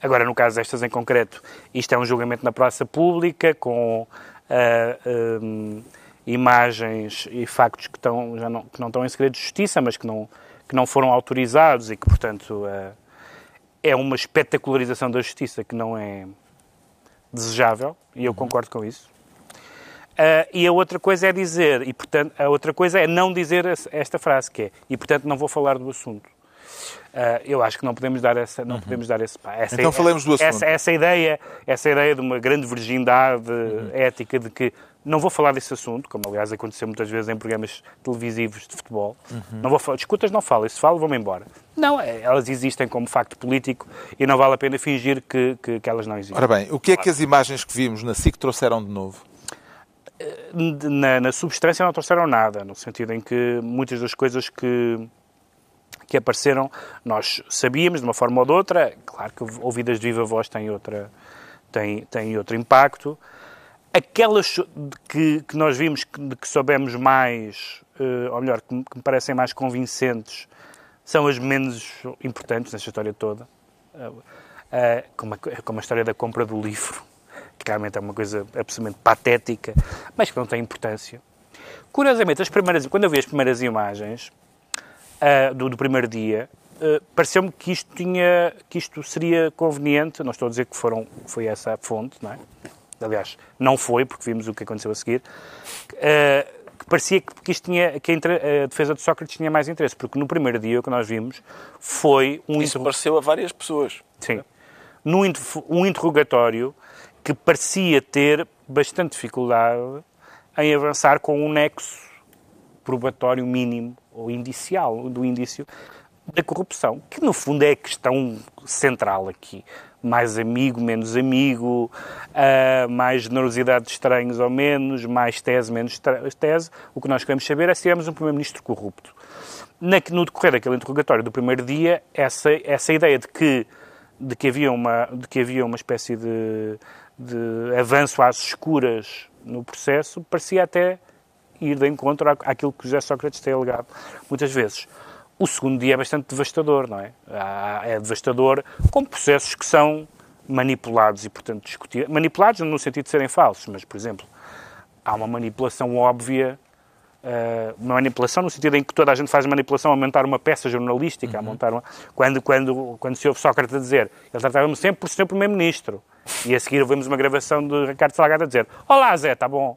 Agora, no caso destas em concreto, isto é um julgamento na praça pública, com ah, hum, imagens e factos que, estão, já não, que não estão em segredo de justiça, mas que não, que não foram autorizados e que, portanto, ah, é uma espetacularização da justiça que não é desejável, e eu concordo com isso. Ah, e a outra coisa é dizer, e portanto, a outra coisa é não dizer esta frase, que é, e portanto não vou falar do assunto. Uh, eu acho que não podemos dar essa, não podemos dar esse essa, Então falemos do assunto. essa, essa ideia, essa ideia de uma grande virgindade ética de que não vou falar desse assunto, como aliás aconteceu muitas vezes em programas televisivos de futebol. Não vou falar, escutas, não falo, se falo, vou-me embora. Não, é, elas existem como facto político e não vale a pena fingir que, que, que elas não existem. Ora bem, o que é que as imagens que vimos na SIC trouxeram de novo? Na, na substância não trouxeram nada, no sentido em que muitas das coisas que, que apareceram nós sabíamos de uma forma ou de outra. Claro que ouvidas de viva voz têm, outra, têm, têm outro impacto. Aquelas que, que nós vimos que, que soubemos mais, uh, ou melhor, que, que me parecem mais convincentes, são as menos importantes nesta história toda. Uh, como, a, como a história da compra do livro que realmente é uma coisa absolutamente patética, mas que não tem importância. Curiosamente, as primeiras, quando eu vi as primeiras imagens uh, do, do, primeiro dia, uh, pareceu-me que isto tinha, que isto seria conveniente. Não estou a dizer que foram, foi essa a fonte, não é? Aliás, não foi, porque vimos o que aconteceu a seguir. Uh, que parecia que, isto tinha, que a, defesa de Sócrates tinha mais interesse, porque no primeiro dia o que nós vimos foi um. Isso pareceu a várias pessoas. Sim. Num um interrogatório que parecia ter bastante dificuldade em avançar com um nexo probatório mínimo ou indicial do indício da corrupção, que no fundo é a questão central aqui. Mais amigo, menos amigo, uh, mais generosidade de estranhos ou menos, mais tese, menos tese. O que nós queremos saber é se tivemos um primeiro-ministro corrupto. no decorrer daquele interrogatório do primeiro dia, essa, essa ideia de que, de, que havia uma, de que havia uma espécie de de avanço às escuras no processo, parecia até ir de encontro àquilo que José Sócrates tem alegado muitas vezes. O segundo dia é bastante devastador, não é? É devastador com processos que são manipulados e, portanto, discutidos. Manipulados no sentido de serem falsos, mas, por exemplo, há uma manipulação óbvia, uma manipulação no sentido em que toda a gente faz manipulação a montar uma peça jornalística, uhum. a montar uma... Quando, quando, quando se ouve Sócrates a dizer ele tratava-me sempre por ser Primeiro-Ministro, e a seguir ouvimos uma gravação de Ricardo Salgado a dizer Olá Zé, está bom.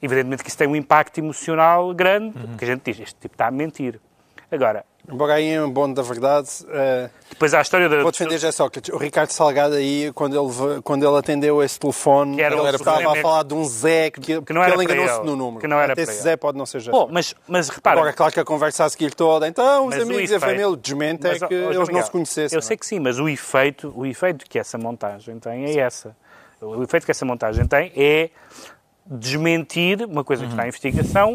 Evidentemente que isso tem um impacto emocional grande, uhum. porque a gente diz, este tipo está a mentir. Agora, Embora aí é um bom da verdade. Uh, Depois há a história da. Vou defender já Sócrates. O Ricardo Salgado aí, quando ele, quando ele atendeu esse telefone, que era, ele estava a falar de um Zé que, que, não era ele enganou-se no número. Que não era esse Zé pode não ser já. Oh, mas, mas repara. Agora, claro que a conversa a seguir toda, então os amigos e a família, desmente é que eles Miguel, não se conhecessem. Eu sei que sim, mas o efeito, o efeito que essa montagem tem é essa. O efeito que essa montagem tem é desmentir uma coisa que está em investigação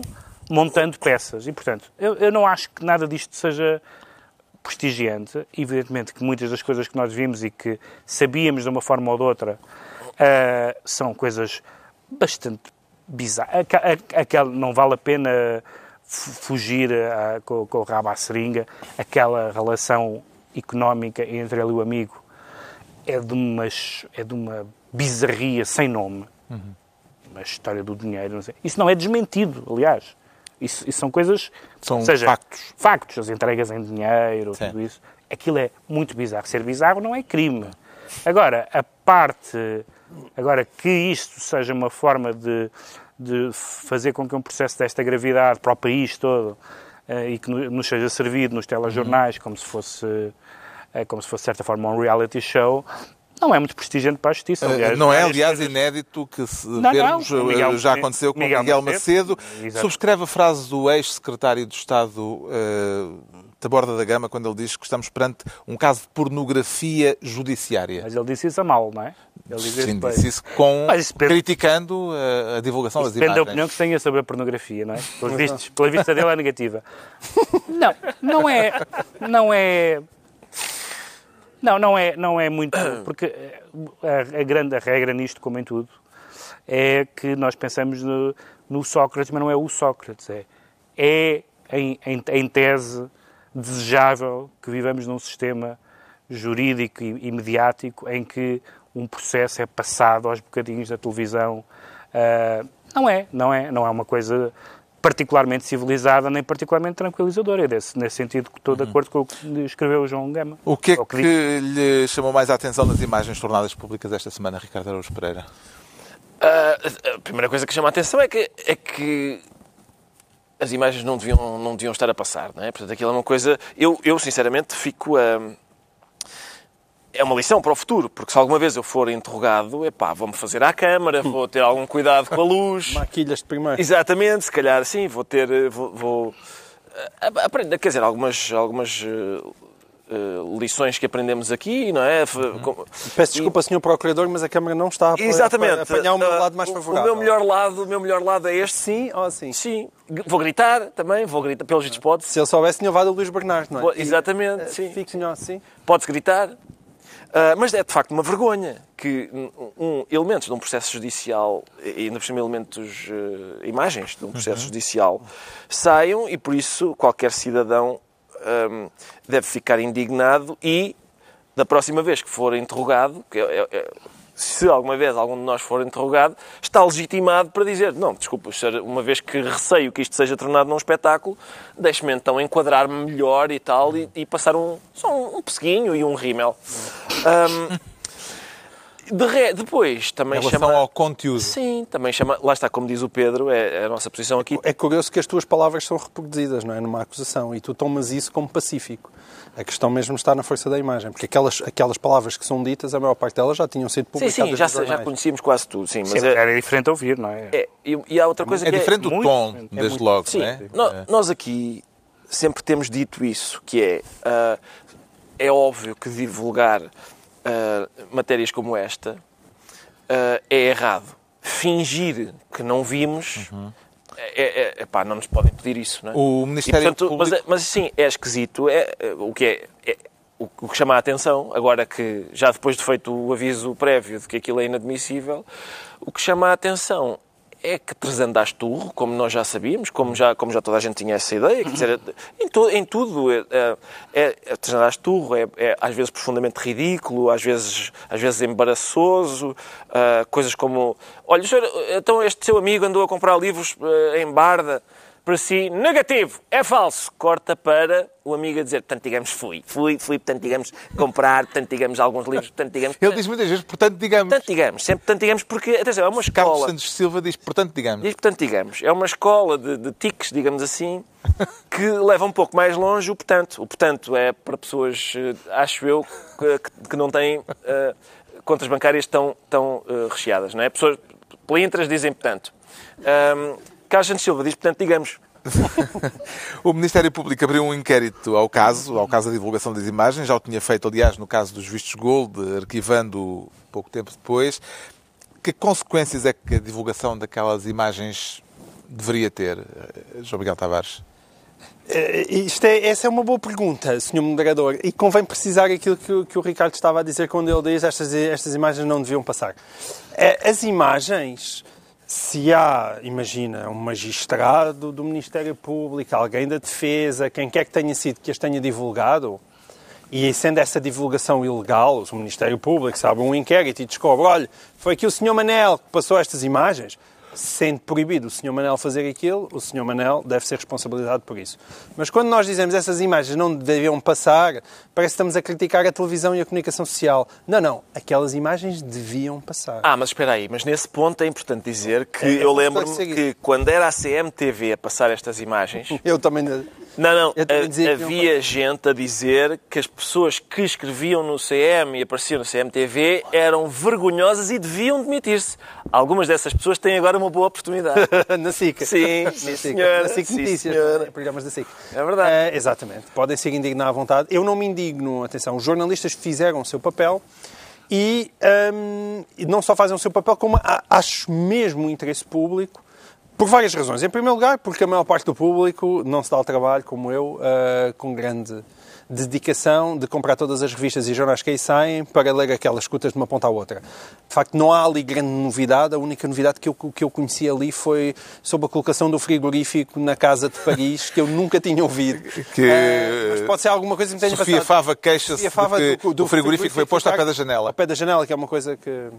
montando peças. E, portanto, eu, eu não acho que nada disto seja prestigiante. Evidentemente que muitas das coisas que nós vimos e que sabíamos de uma forma ou de outra uh, são coisas bastante bizarras. Aquela, não vale a pena fugir a, com, com o rabo à seringa. Aquela relação económica entre ele e o amigo é de, umas, é de uma bizarria sem nome. Uhum. A história do dinheiro. Não Isso não é desmentido, aliás. Isso, isso são coisas. São seja, factos. Factos, as entregas em dinheiro, Sim. tudo isso. Aquilo é muito bizarro. Ser bizarro não é crime. Agora, a parte. Agora, que isto seja uma forma de, de fazer com que um processo desta gravidade para o país todo uh, e que nos seja servido nos telejornais uhum. como se fosse. Uh, como se fosse, de certa forma, um reality show, não é muito prestigiante para a Justiça. Eh, aliás, não é, aliás, inédito que se não, vermos, não. Eh, Miguel, já aconteceu com Miguel, Miguel Macedo. Macedo. Subscreve a frase do ex-secretário de Estado uh, da Borda da Gama quando ele diz que estamos perante um caso de pornografia judiciária. Mas ele disse isso a mal, não é? Ele Sim, disse isso com, isso criticando a, a divulgação das depende imagens. Depende da opinião que tenha sobre a pornografia, não é? Pelos vistos, pela vista dele é negativa. Não, não é, não é não, não é, não é muito. Porque eh, a, a, grande a regra nisto, como em tudo, é que nós pensamos no, no Sócrates, mas não é o Sócrates. É, é em, em, em, tese, desejável que vivamos num sistema jurídico e, e, mediático em que um processo é passado aos bocadinhos da televisão. Uh, não é, não é, não é uma coisa particularmente civilizada nem particularmente tranquilizadora. É desse, nesse sentido que estou de uhum. acordo com o que escreveu o João Gama. O que é que, que lhe chamou mais a atenção nas imagens tornadas públicas esta semana, Ricardo Araújo Pereira? Uh, a primeira coisa que chama a atenção é que, é que as imagens não deviam, não deviam estar a passar, não é? Portanto, aquilo é uma coisa... Eu, eu sinceramente, fico a... É uma lição para o futuro, porque se alguma vez eu for interrogado, epá, vou-me fazer à câmara, vou ter algum cuidado com a luz. Maquilhas de primeiro. Exatamente, se calhar sim, vou ter... eh, Vou, vou eh, aprender, quer dizer, algumas, algumas eh, lições que aprendemos aqui, não é? Com- Peço desculpa, Sr. Procurador, mas a Câmara não está a Exatamente. a apanhar o meu Ah, lado mais favorável. O meu melhor lado, o meu melhor lado é este. Sim ou assim? Sim. Vou gritar também, vou gritar, pelos vistos pode. Se ele soubesse, tinha levado o Luís Bernardo, não é? Exatamente, sim. Fique, senhor, sim. Pode-se gritar. Ah, mas é de facto uma vergonha que um, um- elementos de um processo judicial, e ainda por cima elementos, eh, imagens de um processo judicial, saiam e por isso qualquer cidadão ahm, deve ficar indignado e, da próxima vez que for interrogado, que é- é- é- se alguma vez algum de nós for interrogado, está legitimado para dizer não, desculpa, uma vez que receio que isto seja tornado num espetáculo, deixe-me então enquadrar-me melhor e tal e, e passar um, só um, um pesseguinho e um rímel. Ahm, de re- depois Em também relação chama... ao conteúdo. Sim, também chama... Lá está, como diz o Pedro, é é a nossa posição aqui. É curioso que as tuas palavras são reproduzidas, não é? Numa acusação. E tu tomas isso como pacífico. A questão mesmo está na força da imagem. Porque aquelas, aquelas palavras que são ditas, a maior parte delas já tinham sido Sim, publicadas sim, já, se- já jornais. conhecíamos quase tudo, sim. Mas Sim, é, Era diferente ouvir, não é? é- e, e há outra coisa É que diferente do muito tom, diferente. desde muito- logo, Sim, não é? nó- nós aqui sempre temos dito isso, que é, ah, é óbvio que divulgar ah, matérias como esta ah, é errado. Fingir que não vimos, é, é, é, pá, não nos podem pedir isso, não é? O Ministério E, portanto, Público- Mas, mas sim, é esquisito. É, é, o que é, é- o, o que chama a atenção, agora que já depois de feito o aviso prévio de que aquilo é inadmissível, o que chama a atenção é que Tresandaste turro, como nós já sabíamos, como já, como já toda a gente tinha essa ideia, dizer, em, to, em tudo, é, é, é, Tresandaste turro é, é às vezes profundamente ridículo, às vezes, às vezes embaraçoso, ah, coisas como, olha, senhor, então este seu amigo andou a comprar livros ah, em Barda, para si, negativo, é falso. Corta para o amigo a dizer, portanto, digamos, fui. Fui, fui, portanto, digamos, comprar, portanto, digamos, alguns livros, portanto, digamos... Ele diz muitas vezes, portanto, digamos. Portanto, digamos, sempre, portanto, digamos, porque, atenção, é uma Carlos escola... Santos Silva diz, portanto, digamos. Diz, portanto, digamos, é uma escola de, de tiques, digamos assim, que leva um pouco mais longe o portanto. O portanto é para pessoas, eh, acho eu, que, que não têm eh, contas bancárias tão, tão eh, recheadas, não é? Pessoas pelintras dizem portanto. Um, Santos Silva diz, portanto, digamos. O Ministério Público abriu um inquérito ao caso, ao caso da divulgação das imagens. Já o tinha feito, aliás, no caso dos vistos Gold, arquivando pouco tempo depois. Que consequências é que a divulgação daquelas imagens deveria ter, eh, João Miguel Tavares? Eh, Isto é, essa é uma boa pergunta, Sr. Moderador, e convém precisar aquilo que, o- que o Ricardo estava a dizer quando ele diz estas, estas imagens não deviam passar. Eh, As imagens, se há, imagina, um magistrado do Ministério Público, alguém da Defesa, quem quer que tenha sido que as tenha divulgado, e sendo essa divulgação ilegal, o Ministério Público sabe um inquérito e descobre, olha, foi aqui o Sr. Manel que passou estas imagens, sendo proibido o Sr. Manel fazer aquilo, o Sr. Manel deve ser responsabilizado por isso. Mas quando nós dizemos essas imagens não deviam passar, parece que estamos a criticar a televisão e a comunicação social. Não, não, aquelas imagens deviam passar. Ah, mas espera aí, mas nesse ponto é importante dizer que É, é eu lembro-me que quando era a CMTV a passar estas imagens, Eu também... Não, não. Havia gente a dizer que as pessoas que escreviam no CM e apareciam no CMTV eram vergonhosas e deviam demitir-se. Algumas dessas pessoas têm agora uma boa oportunidade. na SIC. Sim, na sim, senhora. Na SIC Notícias. senhora. Programas da SIC. É verdade. Eh, exatamente. Podem se indignar à vontade. Eu não me indigno. Atenção, os jornalistas fizeram o seu papel e, e não só fazem o seu papel, como acho mesmo o interesse público por várias razões. Em primeiro lugar, porque a maior parte do público não se dá ao trabalho, como eu, eh, com grande dedicação de comprar todas as revistas e jornais que aí saem para ler aquelas escutas de uma ponta à outra. De facto, não há ali grande novidade. A única novidade que eu, que eu conheci ali foi sobre a colocação do frigorífico na casa de Paris, que eu nunca tinha ouvido. Que, Eh, mas pode ser alguma coisa que me tenha Sofia passado. Fava queixa-se que do- do o frigorífico foi posto ao pé da janela. Ao pé da janela, que é uma coisa que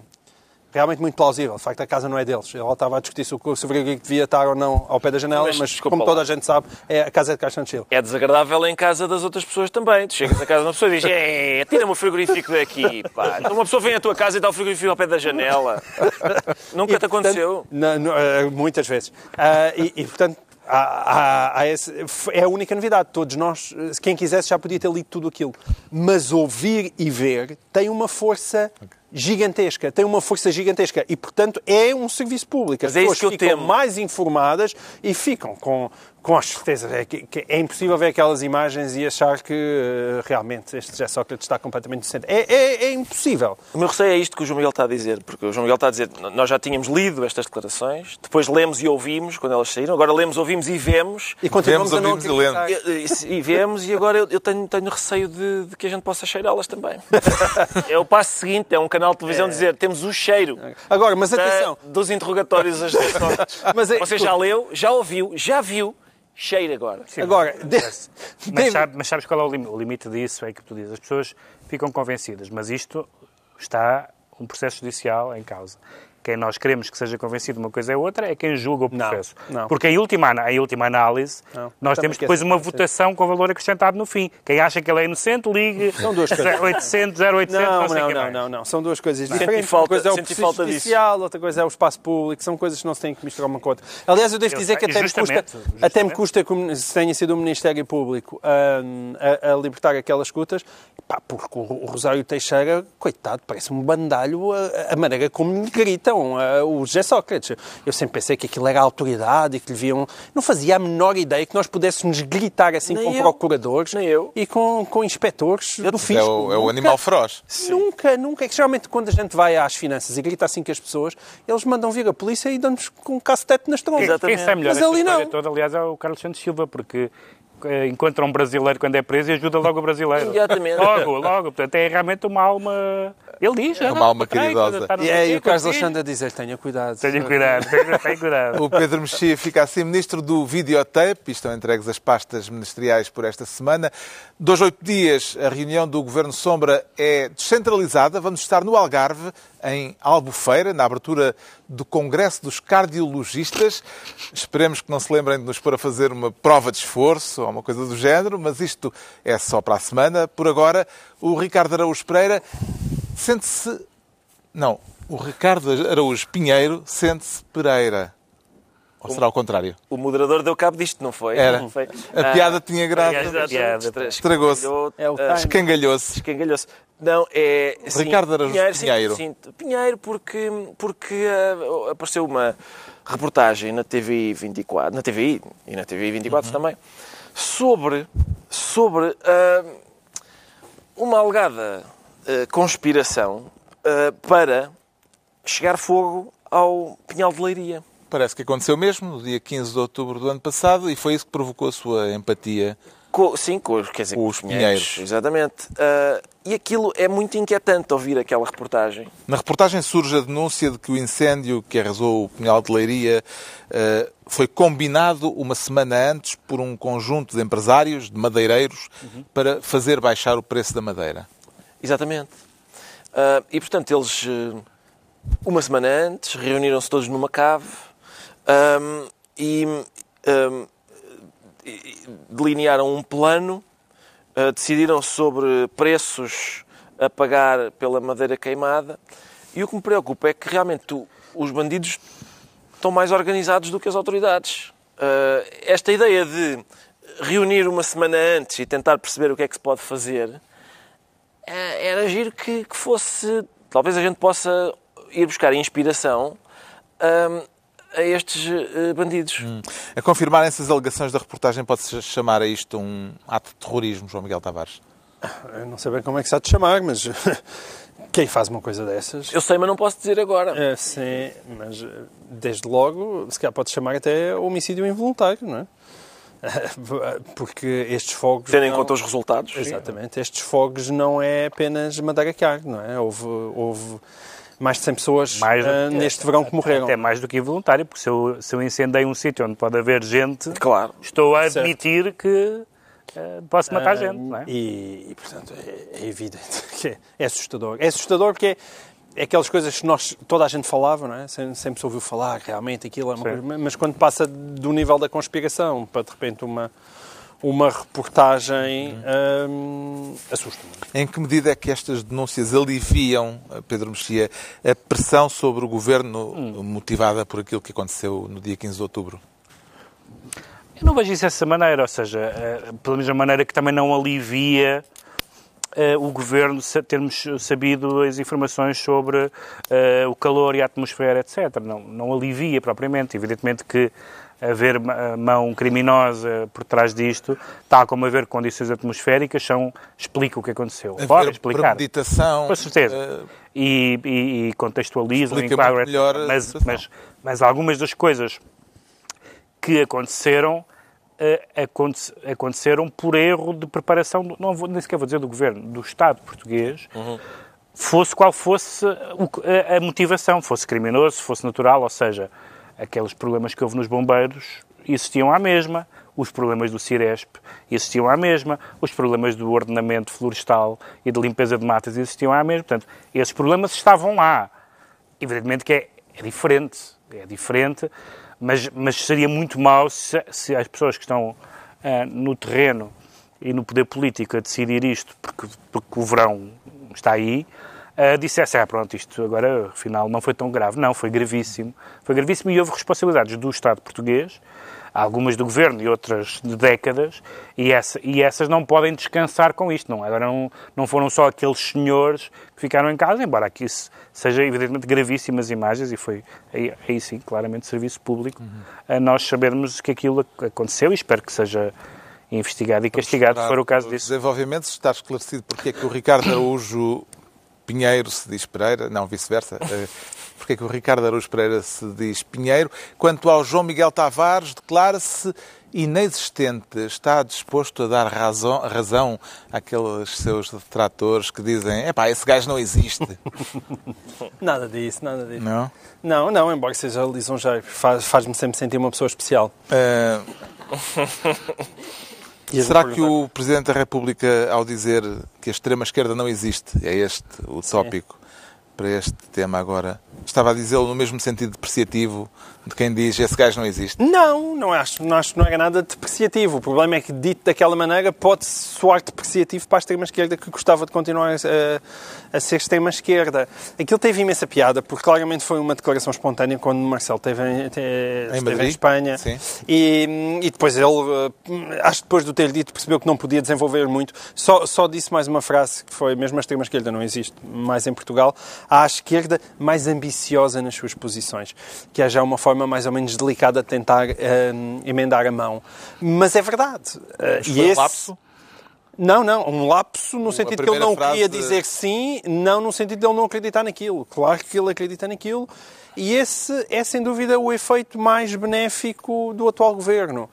realmente muito plausível. De facto, a casa não é deles. Ela estava a discutir se o frigorífico devia estar ou não ao pé da janela, Mas, mas, como lá. toda a gente sabe, é, a casa é de Caixão de Chile. É desagradável em casa das outras pessoas também. Tu chegas a casa de uma pessoa e dizes "É, tira-me o frigorífico daqui. Pá. Então uma pessoa vem à tua casa e dá o frigorífico ao pé da janela. Nunca E, te aconteceu? portanto, no- eh, muitas vezes. Ah, e, e, portanto, há, há, há esse, é a única novidade. Todos nós, quem quisesse, já podia ter lido tudo aquilo. Mas ouvir e ver tem uma força gigantesca, tem uma força gigantesca e, portanto, é um serviço público. As Mas é isso pessoas que eu ficam temo. mais informadas e ficam com, com a certeza. É, que, que é impossível ver aquelas imagens e achar que eh, realmente este José Sócrates está completamente inocente. É, é, é impossível. O meu receio é isto que o João Miguel está a dizer, porque o João Miguel está a dizer nós já tínhamos lido estas declarações, depois lemos e ouvimos quando elas saíram, agora lemos, ouvimos e vemos. E continuamos Vemos, a não ouvimos e lemos. E, e- e vemos, e agora eu, eu tenho, tenho receio de, de que a gente possa cheirá-las também. é o passo seguinte, é um canal de televisão dizer temos o cheiro Agora, mas da- atenção. dos interrogatórios às Sócrates. Mas é- Você já leu, já ouviu, já viu, cheira agora. Agora, de- Mas, deve- sabe- mas sabes qual é o limite? O limite disso é que tu dizes. As pessoas ficam convencidas, mas isto está um processo judicial em causa. Quem nós queremos que seja convencido de uma coisa é outra é quem julga o Não, processo. não. Porque em última, em última análise, Não. nós Também temos depois uma votação com valor acrescentado no fim. Quem acha que ele é inocente, ligue São duas coisas. 800, 0800, não, Não, sei não, não, não, não. São duas coisas Senti diferentes. falta- uma coisa é o processo judicial, outra coisa é o espaço público. São coisas que não se têm que misturar uma com a outra. Aliás, eu devo Eu dizer que até me, custa, justamente, até me custa que se tenha sido o Ministério Público hum, a, a libertar aquelas escutas, pá, porque o, o Rosário Teixeira, coitado, parece um bandalho a, a maneira como lhe gritam a, o José Sócrates. Eu sempre pensei que aquilo era autoridade e que lhe viam... Não fazia a menor ideia que nós pudéssemos gritar assim Nem com eu. procuradores Nem eu. e com, com inspectores do É fisco. o, é o animal feroz. Nunca, nunca. É que geralmente quando a gente vai às finanças e grita assim com as pessoas, eles mandam vir a polícia e dão-nos com um cacetete nas trombas. Exato. Quem sabe melhor Mas ali não. toda, aliás, é o Carlos Santos Silva, porque eh, encontra um brasileiro quando é preso e ajuda logo o brasileiro. Imediatamente. Logo, logo. Portanto, é realmente uma alma... Ele diz. É "Ah, uma alma peraí, caridosa. não E é, quê, o Carlos consigo." Alexandre a dizer, tenha cuidado. Tenha cuidado, tenha, tenha cuidado. O Pedro Mexia fica assim ministro do videotape e estão entregues as pastas ministeriais por esta semana. Dois, oito dias, a reunião do Governo Sombra é descentralizada. Vamos estar no Algarve, em Albufeira, na abertura do Congresso dos Cardiologistas. Esperemos que não se lembrem de nos pôr a fazer uma prova de esforço ou uma coisa do género, mas isto é só para a semana. Por agora, o Ricardo Araújo Pereira sente-se não, o Ricardo Araújo Pinheiro sente-se Pereira. Ou será o contrário? O moderador deu cabo disto, não foi? Era. Não foi? A piada tinha graça. exato. piada. Estragou-se. É ah, time. Escangalhou-se. Escangalhou-se. Não, é. sim, Ricardo Araújo Pinheiro. sim, Pinheiro. sim, Pinheiro, porque, porque ah, apareceu uma reportagem na TV 24, na TVI e na TV 24 também, sobre, sobre ah, uma alegada ah, conspiração ah, para chegar fogo ao Pinhal de Leiria. Parece que aconteceu mesmo no dia 15 de outubro do ano passado e foi isso que provocou a sua empatia. Co- sim, com, os- quer dizer, Com com os os pinheiros. pinheiros. Exatamente. Ah, e aquilo é muito inquietante ouvir aquela reportagem. Na reportagem surge a denúncia de que o incêndio que arrasou o Pinhal de Leiria eh, foi combinado uma semana antes por um conjunto de empresários, de madeireiros, para fazer baixar o preço da madeira. Exatamente. Ah, e, portanto, eles, eh, uma semana antes, reuniram-se todos numa cave e ahm, e- delinearam um plano, ah, decidiram sobre preços a pagar pela madeira queimada. E o que me preocupa é que realmente o- os bandidos estão mais organizados do que as autoridades. Ah, esta ideia de reunir uma semana antes e tentar perceber o que é que se pode fazer era giro que, que fosse. Talvez a gente possa ir buscar inspiração hum, a estes eh, bandidos. A confirmarem-se as alegações da reportagem, pode-se chamar a isto um ato de terrorismo, João Miguel Tavares? Eu não sei bem como é que se há de chamar, mas quem faz uma coisa dessas... Eu sei, mas não posso dizer agora. É, sim, mas eh, desde logo, se calhar pode chamar até homicídio involuntário, não é? Porque estes fogos. Tendo em não- conta os resultados. Exatamente, estes fogos não é apenas arde, não é? Houve, houve mais de 100 pessoas Mais do que- neste verão que morreram. Até mais do que involuntário, porque se eu, se eu incendei um sítio onde pode haver gente, Claro. estou a Certo. admitir que eh, posso matar gente, não é? E, e, portanto, é, é evidente que é, é assustador. É assustador porque é, é aquelas coisas que nós, toda a gente falava, não é? Sempre, sempre se ouviu falar, realmente aquilo é uma Sim. coisa. Mas quando passa do nível da conspiração para de repente uma, uma reportagem, hum, assusta-me. Em que medida é que estas denúncias aliviam, eh, Pedro Mexia, a pressão sobre o governo motivada por aquilo que aconteceu no dia 15 de outubro? Eu não vejo isso dessa maneira, ou seja, eh, pela mesma maneira que também não alivia o governo termos sabido as informações sobre uh, o calor e a atmosfera, etc. Não, não alivia propriamente. Evidentemente que haver mão criminosa por trás disto, tal como haver condições atmosféricas, são, explica o que aconteceu. Haver Pode explicar. Meditação. Com certeza. Uh, e, e, e contextualizam, enquadram, mas, mas, mas algumas das coisas que aconteceram uh, aconteceram por erro de preparação, do, não vou, nem sequer vou dizer do governo, do Estado português, uhum. fosse qual fosse a, a motivação, fosse criminoso, fosse natural, ou seja, aqueles problemas que houve nos bombeiros existiam à mesma, os problemas do Ciresp existiam à mesma, os problemas do ordenamento florestal e de limpeza de matas existiam à mesma. Portanto, esses problemas estavam lá. Evidentemente que é, é diferente, é diferente mas, mas seria muito mau se, se as pessoas que estão uh, no terreno e no poder político a decidir isto, porque, porque o verão está aí, uh, dissessem, ah, pronto, isto agora, afinal, não foi tão grave. Não, foi gravíssimo. Foi gravíssimo e houve responsabilidades do Estado português algumas do governo e outras de décadas, e, essa, e essas não podem descansar com isto. Não, agora não, não foram só aqueles senhores que ficaram em casa, embora aqui seja evidentemente gravíssimas imagens, e foi aí, aí sim, claramente, serviço público, uhum. a nós sabermos que aquilo aconteceu e espero que seja investigado e castigado, se for o caso disso. Desenvolvimento está esclarecido porque é que o Ricardo Araújo Pinheiro se diz Pereira, não, vice-versa, porque é que o Ricardo Araújo Pereira se diz Pinheiro. Quanto ao João Miguel Tavares, declara-se inexistente. Está disposto a dar razão, razão àqueles seus detratores que dizem epá, esse gajo não existe. nada disso, nada disso. Não? Não, não, embora seja lisonjeiro. Faz-me faz sempre sentir uma pessoa especial. Uh... Será que o Presidente da República, ao dizer que a extrema-esquerda não existe, é este o tópico. Para este tema agora, estava a dizê-lo no mesmo sentido depreciativo de quem diz esse gajo não existe? Não, não acho, não acho que não era nada depreciativo. O problema é que, dito daquela maneira, pode soar depreciativo para a extrema-esquerda que gostava de continuar a, a ser extrema-esquerda. Aquilo teve imensa piada, porque claramente foi uma declaração espontânea quando Marcelo esteve em, esteve em, Madrid, em Espanha. Sim. E, e depois ele, eh, acho que depois do ter dito, percebeu que não podia desenvolver muito. Só, só disse mais uma frase, que foi mesmo a extrema-esquerda não existe mais em Portugal. Há a esquerda mais ambiciosa nas suas posições, que há já uma forma forma mais ou menos delicada de tentar uh, emendar a mão. Mas é verdade. Uh, e esse... um lapso? Não, não, um lapso no sentido que ele não queria dizer sim, não no sentido de ele não acreditar naquilo. Claro que ele acredita naquilo. E esse é, sem dúvida, o efeito mais benéfico do atual governo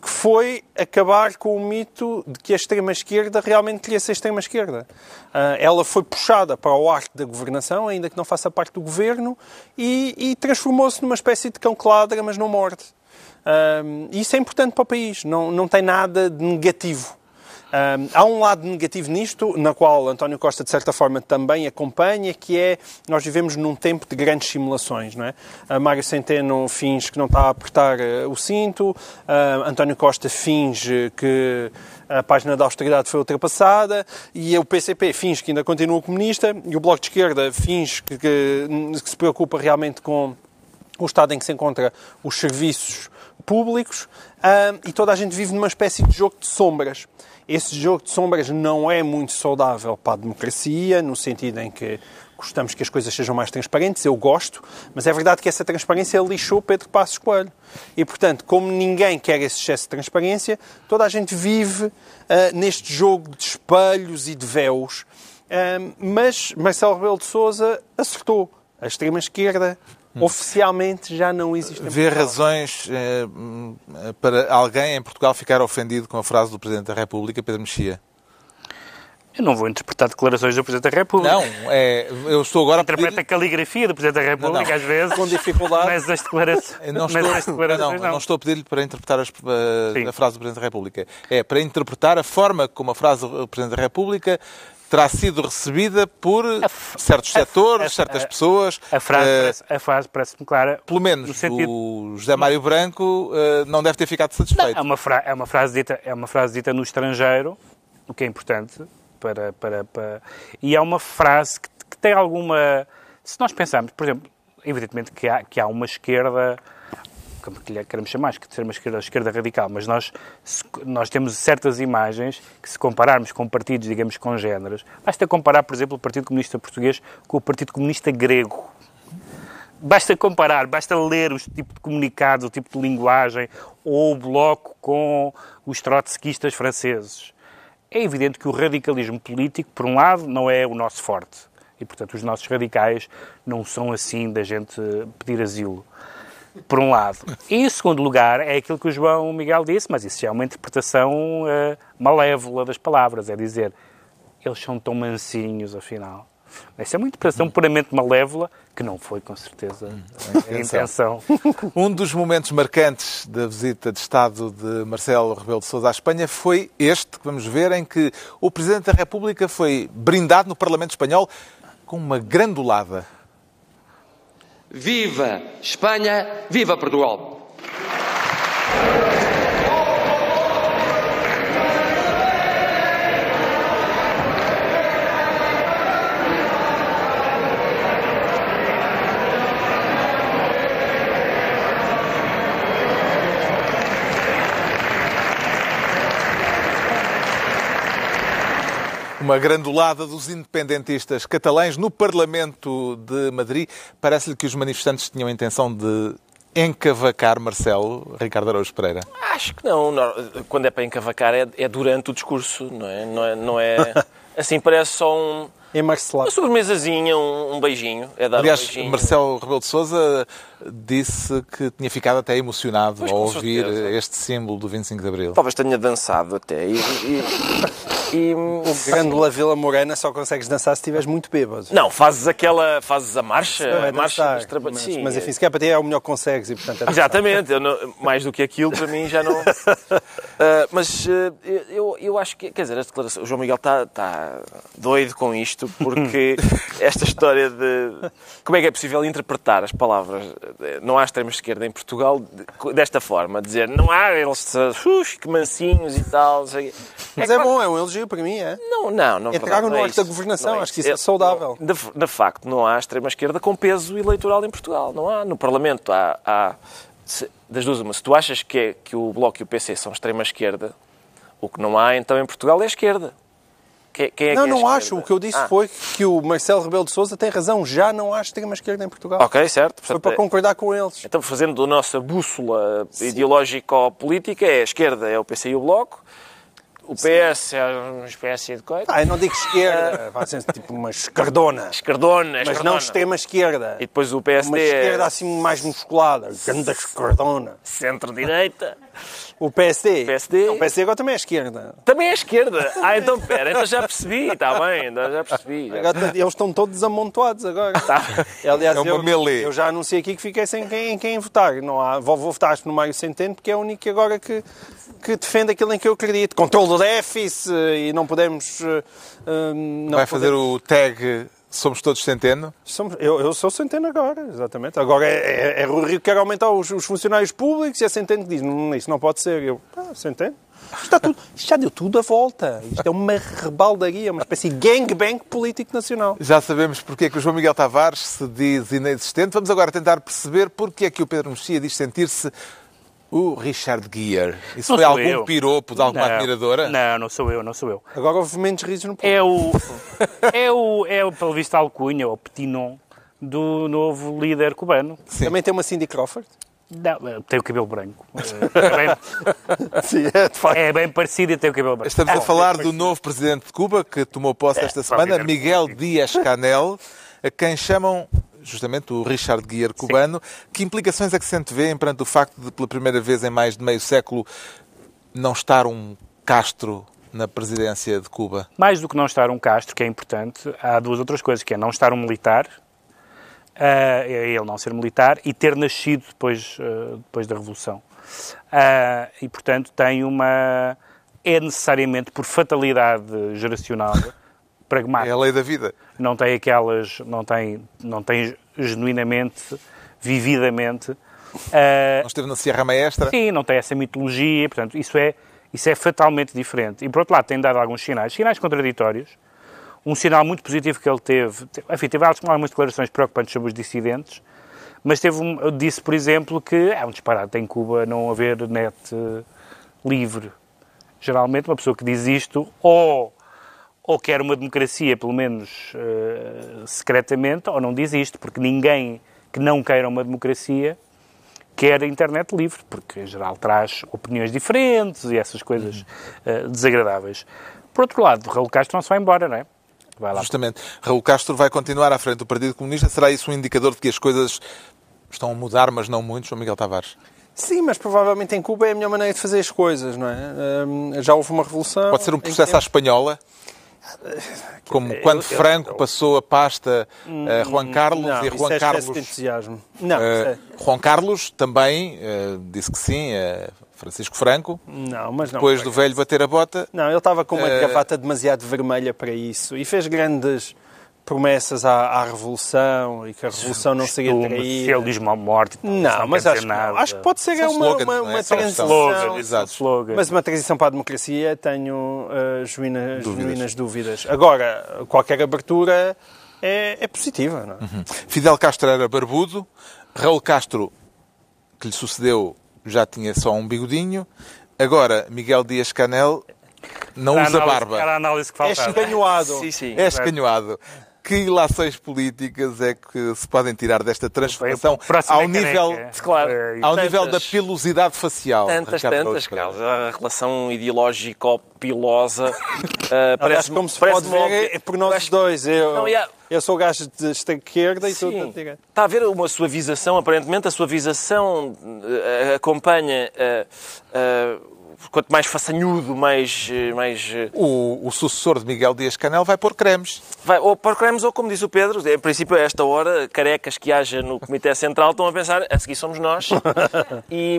que foi acabar com o mito de que a extrema-esquerda realmente queria ser extrema-esquerda. Uh, ela foi puxada para o arco da governação, ainda que não faça parte do governo, e, e transformou-se numa espécie de cão que ladra, mas não morde. Uh, isso é importante para o país, não, não tem nada de negativo. Um, há um lado negativo nisto, na qual António Costa, de certa forma, também acompanha, que é nós vivemos num tempo de grandes simulações. Não é? A Mário Centeno finge que não está a apertar uh, o cinto, uh, António Costa finge que a página da austeridade foi ultrapassada e o PCP finge que ainda continua comunista e o Bloco de Esquerda finge que, que, que se preocupa realmente com o estado em que se encontram os serviços públicos uh, e toda a gente vive numa espécie de jogo de sombras. Esse jogo de sombras não é muito saudável para a democracia, no sentido em que gostamos que as coisas sejam mais transparentes, eu gosto, mas é verdade que essa transparência lixou Pedro Passos Coelho. E, portanto, como ninguém quer esse excesso de transparência, toda a gente vive uh, neste jogo de espelhos e de véus. Uh, mas Marcelo Rebelo de Sousa acertou. A extrema-esquerda oficialmente já não existe. Vê razões eh, para alguém em Portugal ficar ofendido com a frase do Presidente da República, Pedro Mexia? Eu não vou interpretar declarações do Presidente da República. Não, é, eu estou agora Interpreta a pedir... a caligrafia do Presidente da República, não, não. às vezes, com dificuldade. Mas as declarações não estou, mas declarações, não, não. não estou a pedir-lhe para interpretar as, a, a, frase do Presidente da República. É para interpretar a forma como a frase do Presidente da República terá sido recebida por certos setores, certas pessoas. A frase, uh, parece, a frase parece-me clara. Pelo menos sentido... o José Mário Branco uh, não deve ter ficado satisfeito. Não, é, uma fra... é, uma frase dita, é uma frase dita no estrangeiro, o que é importante. Para, para, para... E é uma frase que, que tem alguma. Se nós pensarmos, por exemplo, evidentemente que há, que há uma esquerda como queremos chamar, que ser uma esquerda, esquerda radical, mas nós, nós temos certas imagens que, se compararmos com partidos, digamos, congêneres, basta comparar, por exemplo, o Partido Comunista Português com o Partido Comunista Grego. Basta comparar, basta ler o tipo de comunicados, o tipo de linguagem, ou o bloco com os trotskistas franceses. É evidente que o radicalismo político, por um lado, não é o nosso forte. E, portanto, os nossos radicais não são assim da gente pedir asilo. Por um lado. E, em segundo lugar, é aquilo que o João Miguel disse, mas isso já é uma interpretação uh, malévola das palavras. É dizer, eles são tão mansinhos, afinal. Essa é uma interpretação puramente malévola, que não foi, com certeza, a intenção. Um dos momentos marcantes da visita de Estado de Marcelo Rebelo de Sousa à Espanha foi este, que vamos ver, em que o Presidente da República foi brindado no Parlamento Espanhol com uma grandulada. Viva Espanha, viva Portugal! Uma grandulada dos independentistas catalães no Parlamento de Madrid. Parece-lhe que os manifestantes tinham a intenção de encavacar Marcelo Ricardo Araújo Pereira? Acho que não. Quando é para encavacar é, é durante o discurso, não é? Não é, não é assim, parece só um... Uma sobremesazinha, um, um beijinho. É dar Aliás, um beijinho. Marcelo Rebelo de Sousa disse que tinha ficado até emocionado Pois, ao ouvir certeza. este símbolo do 25 de Abril. Talvez tenha dançado até. E, e- e- Grândola Vila Morena só consegues dançar se estiveres muito bêbado. não, fazes aquela. Fazes a marcha. Não é a marcha dançar, dos mas, Sim, mas enfim, se calhar para ti é o melhor que consegues e portanto é. Exatamente, não- mais do que aquilo para mim já não. Ah, mas ah, eu, eu acho que, quer dizer, a declaração, o João Miguel está está doido com isto, porque esta história de como é que é possível interpretar as palavras eh, não há extrema esquerda em Portugal de- desta forma, dizer não há eles ux, que mansinhos e tal. o. Mas é bom, é um elogio para mim, é? Não, não, não. Entraram não no é arco da isso. governação, Não acho que isso é saudável. não, de, de facto, não há extrema-esquerda com peso eleitoral em Portugal. Não há. No Parlamento há. há- se- das duas, uma. Se tu achas que, é, que o Bloco e o PC são extrema-esquerda, o que não há então em Portugal é a esquerda. Quem, quem é Não, que é não acho. O que eu disse Ah, foi que o Marcelo Rebelo de Sousa tem razão. Já não há extrema-esquerda em Portugal. Ok, certo. Foi Portanto, para é- concordar com eles. Então, fazendo a nossa bússola ideológico-política, é a esquerda é o PC e o Bloco, o PS é uma espécie de coisa, Ah, eu não digo esquerda. Vai ser tipo uma esquerdona. esquerdona, Mas não extrema-esquerda. E depois o PSD Uma é esquerda assim mais musculada. Grande esquerdona. centro-direita. O PSD. PSD. Não, O PSD agora também é esquerda. Também é esquerda. Ah, então pera, então já percebi, está bem, então já percebi. já. Agora, eles estão todos amontoados agora. Aliás, É uma eu, melee. eu já anunciei aqui que fiquei sem quem, em quem votar. Não há, vou, vou votar no Mário Centeno porque é o único agora que, que defende aquilo em que eu acredito. Controle do déficit e não podemos... eh, eh, não Vai fazer podemos- o tag Somos Todos Centeno? Somos- eu, eu sou Centeno agora, exatamente. Agora é, é, é Rui Rio que quer aumentar os, os funcionários públicos e é Centeno que diz, não, isso não pode ser. Eu, ah, Centeno? Isto, está tudo, isto já deu tudo a volta. Isto é uma rebaldaria, uma espécie de gangbang político nacional. Já sabemos porque é que o João Miguel Tavares se diz inexistente. Vamos agora tentar perceber porque é que o Pedro Mexia diz sentir-se o Richard Gere. Isso Não foi algum eu. piropo de alguma Não, admiradora? Não, não sou eu, não sou eu. Agora houve menos risos no público. É o, é o, é o pelo visto, a alcunha, ou petinon, do novo líder cubano. Também tem uma Cindy Crawford. Não, tem o cabelo branco. É bem, Sim, é de facto. é bem parecido e tem o cabelo branco. Estamos a Ah, falar do novo presidente de Cuba, que tomou posse esta semana. Miguel Díaz-Canel, a quem chamam justamente o Richard Gere cubano. Que implicações é que se antevêem perante o facto de, pela primeira vez em mais de meio século, não estar um Castro na presidência de Cuba? Mais do que não estar um Castro, que é importante, há duas outras coisas, que é não estar um militar, é ele não ser militar, e ter nascido depois, ah, depois da Revolução. Ah, e, portanto, tem uma... É necessariamente, por fatalidade geracional, É pragmático. a lei da vida. não tem aquelas, não tem, não tem genuinamente, vividamente, ah, Não esteve na Sierra Maestra. sim, não tem essa mitologia, portanto, isso é, isso é fatalmente diferente. E, por outro lado, tem dado alguns sinais, sinais contraditórios. Um sinal muito positivo que ele teve, enfim, teve algumas declarações preocupantes sobre os dissidentes, Mas teve um, disse, por exemplo, que é um disparate em Cuba não haver net eh, livre. Geralmente, uma pessoa que diz isto, ou, ou quer uma democracia, pelo menos eh, secretamente, ou não diz isto, porque ninguém que não queira uma democracia quer a internet livre, porque em geral traz opiniões diferentes e essas coisas eh, desagradáveis. Por outro lado, Raul Castro não se vai embora, não é? Vai lá Justamente. Raul Castro vai continuar à frente do Partido Comunista. Será isso um indicador de que as coisas estão a mudar, mas não muito, João Miguel Tavares? Sim, mas provavelmente em Cuba é a melhor maneira de fazer as coisas, não é? Hum, já houve uma revolução. Pode ser um processo à espanhola? Como eu- quando eu- Franco eu- passou a pasta a Juan Carlos Não, e Juan é Carlos. de entusiasmo. Não, eh, é- Juan Carlos também eh, disse que sim, a Francisco Franco, não, mas não. depois do velho bater a bota. Não, ele estava com uma Eh, gravata demasiado vermelha para isso e fez grandes promessas à, à Revolução e que a Revolução não seria traída. Diz uma morte, isso Não, mas acho nada. não. Acho que pode ser São uma, slogans, uma, não é? uma São transição. slogans, exato. slogan. Mas uma transição para a democracia tenho uh, genuínas, genuínas dúvidas. Agora, qualquer abertura é, é positiva, não é? Fidel Castro era barbudo, Raul Castro, que lhe sucedeu, já tinha só um bigodinho. Agora, Miguel Dias Canel não Era usa análise- barba. Era a análise que É faltava. escanhoado. Sim, sim. É escanhoado. Que ilações políticas é que se podem tirar desta transformação ao nível. Claro. É, ao Tantas- nível da pilosidade facial? Tantas, Ricardo tantas? Carlos. A relação ideológico-pilosa uh, Aliás, parece como se pode ver, é por nós dois. Eu, Não, e há- eu sou o gajo de esquerda e de direita. Está a haver uma suavização, aparentemente a suavização eh, acompanha. eh, eh, quanto mais façanhudo, mais. eh, mais eh, O, o sucessor de Miguel Dias Canel vai pôr cremes. vai, ou para cremes, ou como disse o Pedro, em princípio, a esta hora, carecas que haja no Comitê Central estão a pensar, a seguir somos nós. E,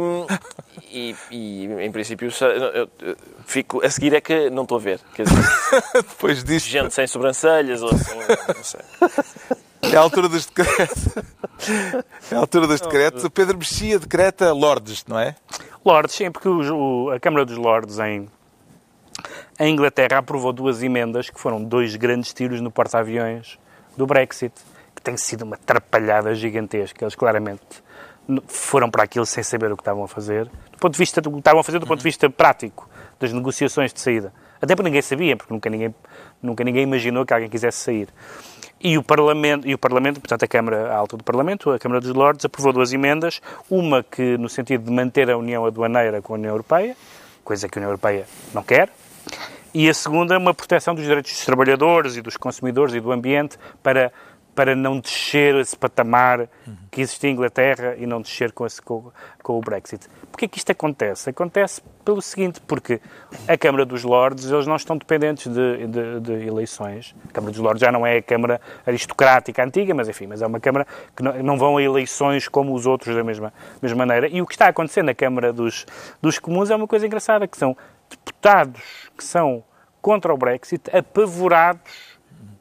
e, e, em princípio, eu- eu fico, a seguir é que não estou a ver. Quer dizer, Depois disto, gente sem sobrancelhas ou assim, não sei. é a altura dos decretos. É a altura dos decretos. O Pedro Mexia decreta Lordes, não é? Lordes, sim, porque os- o- a Câmara dos Lordes em, em Inglaterra aprovou duas emendas que foram dois grandes tiros no porta-aviões do Brexit, que tem sido uma atrapalhada gigantesca. Eles claramente foram para aquilo sem saber o que estavam a fazer, do ponto de vista do que estavam a fazer do ponto de vista prático das negociações de saída. Até porque ninguém sabia, porque nunca ninguém, nunca ninguém imaginou que alguém quisesse sair. E o Parlamento, e o Parlamento, portanto a Câmara Alta do Parlamento, a Câmara dos Lordes, aprovou duas emendas, uma que no sentido de manter a União Aduaneira com a União Europeia, coisa que a União Europeia não quer, e a segunda, uma proteção dos direitos dos trabalhadores e dos consumidores e do ambiente para, para não descer esse patamar que existia em Inglaterra e não descer com, esse, com, com o Brexit. Porquê que isto acontece? Acontece pelo seguinte, porque a Câmara dos Lordes, eles não estão dependentes de, de, de eleições. A Câmara dos Lordes já não é a Câmara aristocrática antiga, mas enfim, mas é uma Câmara que não, não vão a eleições como os outros da mesma, mesma maneira. E o que está acontecendo na Câmara dos, dos Comuns é uma coisa engraçada, que são deputados que são contra o Brexit, apavorados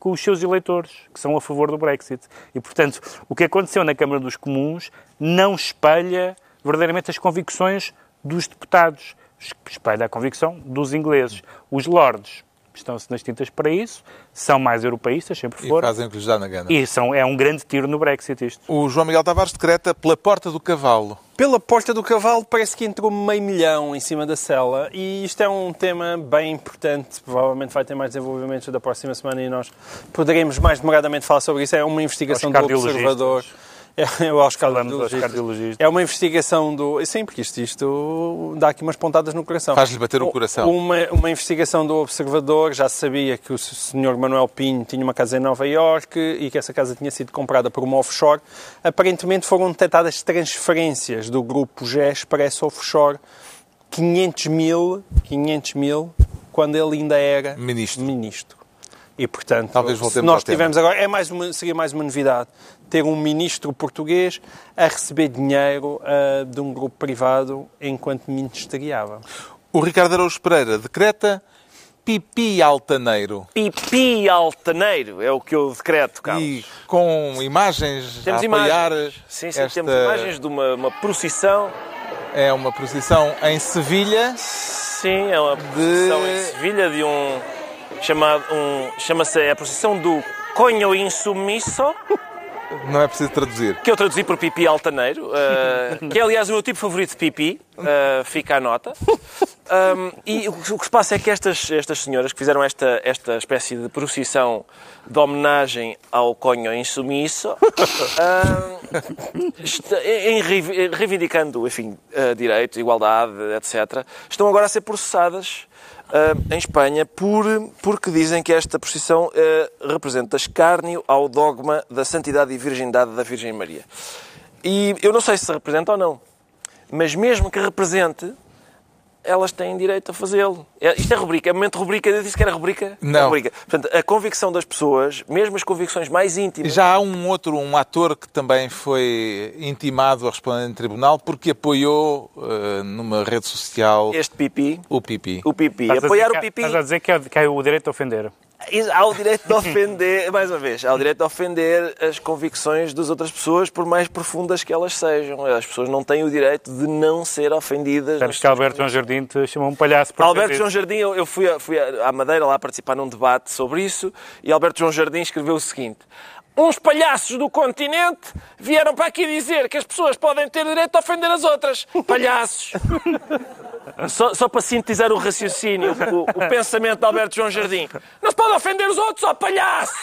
com os seus eleitores, que são a favor do Brexit. E, portanto, o que aconteceu na Câmara dos Comuns não espelha verdadeiramente as convicções dos deputados, espelha a convicção dos ingleses. Os lords estão-se nas tintas para isso, são mais europeístas, sempre E foram, fazem o que lhes dá na gana. e são, é um grande tiro no Brexit isto. O João Miguel Tavares decreta pela porta do cavalo. Pela porta do cavalo parece que entrou meio milhão em cima da cela e isto é um tema bem importante, provavelmente vai ter mais desenvolvimentos da próxima semana e nós poderemos mais demoradamente falar sobre isso. É uma investigação do. Observador. É, eu aos Falamos aos cardiologistas. cardiologistas. É uma investigação do... Sim, porque isto, isto dá aqui umas pontadas no coração. Faz-lhe bater o coração. Uma, uma investigação do Observador, já se sabia que o Sr. Manuel Pinho tinha uma casa em Nova Iorque e que essa casa tinha sido comprada por uma offshore. Aparentemente foram detectadas transferências do grupo GES para essa offshore 500 mil, 500 mil quando ele ainda era Ministro. ministro. E, portanto, Talvez se nós tivemos agora, é mais uma, seria mais uma novidade, ter um ministro português a receber dinheiro ah, de um grupo privado enquanto ministeriava. O Ricardo Araújo Pereira decreta pipi altaneiro. Pipi altaneiro é o que eu decreto, Carlos. E com imagens Temos a apoiar imagens. Sim, sim, esta... temos imagens de uma, uma procissão. É uma procissão em Sevilha. Sim, é uma procissão em Sevilha de um chamado um chama-se a procissão do Conho Insumisso. Não é preciso traduzir. que eu traduzi por pipi altaneiro, uh, que é aliás o meu tipo favorito de pipi, uh, fica a nota. Um, e o que o que se passa é que estas, estas senhoras que fizeram esta, esta espécie de procissão de homenagem ao conho insumisso, um, está- em, reiv- reivindicando enfim, uh, direito, igualdade, etc., estão agora a ser processadas em Espanha por, porque dizem que esta procissão uh, representa escárnio ao dogma da santidade e virgindade da Virgem Maria. E eu não sei se representa ou não, mas mesmo que represente, elas têm direito a fazê-lo. É- Isto é rubrica, é momento rubrica, eu disse que era rubrica? Não. É rubrica. Portanto, a convicção das pessoas, mesmo as convicções mais íntimas, Já há um outro, um ator que também foi intimado a responder em tribunal porque apoiou eh, numa rede social este pipi, o Pipi. o pipi, Estás a apoiar dizer o pipi, Estás a dizer que há, que há o direito de ofender. Há o direito de ofender, mais uma vez, há o direito de ofender as convicções das outras pessoas, por mais profundas que elas sejam. As pessoas não têm o direito de não ser ofendidas. Sabes que Alberto João Jardim te chamou um palhaço por Alberto João. Jardim, eu, eu fui, a- fui à Madeira lá participar num debate sobre isso e Alberto João Jardim escreveu o seguinte: Uns palhaços do continente vieram para aqui dizer que as pessoas podem ter direito a ofender as outras. Palhaços! Só, só para sintetizar o raciocínio, o, o pensamento de Alberto João Jardim. Não se pode ofender os outros, ó palhaço!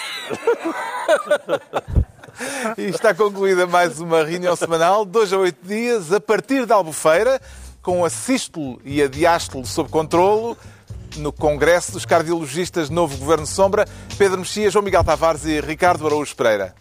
E está concluída mais uma reunião semanal, dois a oito dias, a partir da Albufeira, com a sístole e a diástole sob controlo, no Congresso dos Cardiologistas Novo Governo Sombra, Pedro Mexia, João Miguel Tavares e Ricardo Araújo Pereira.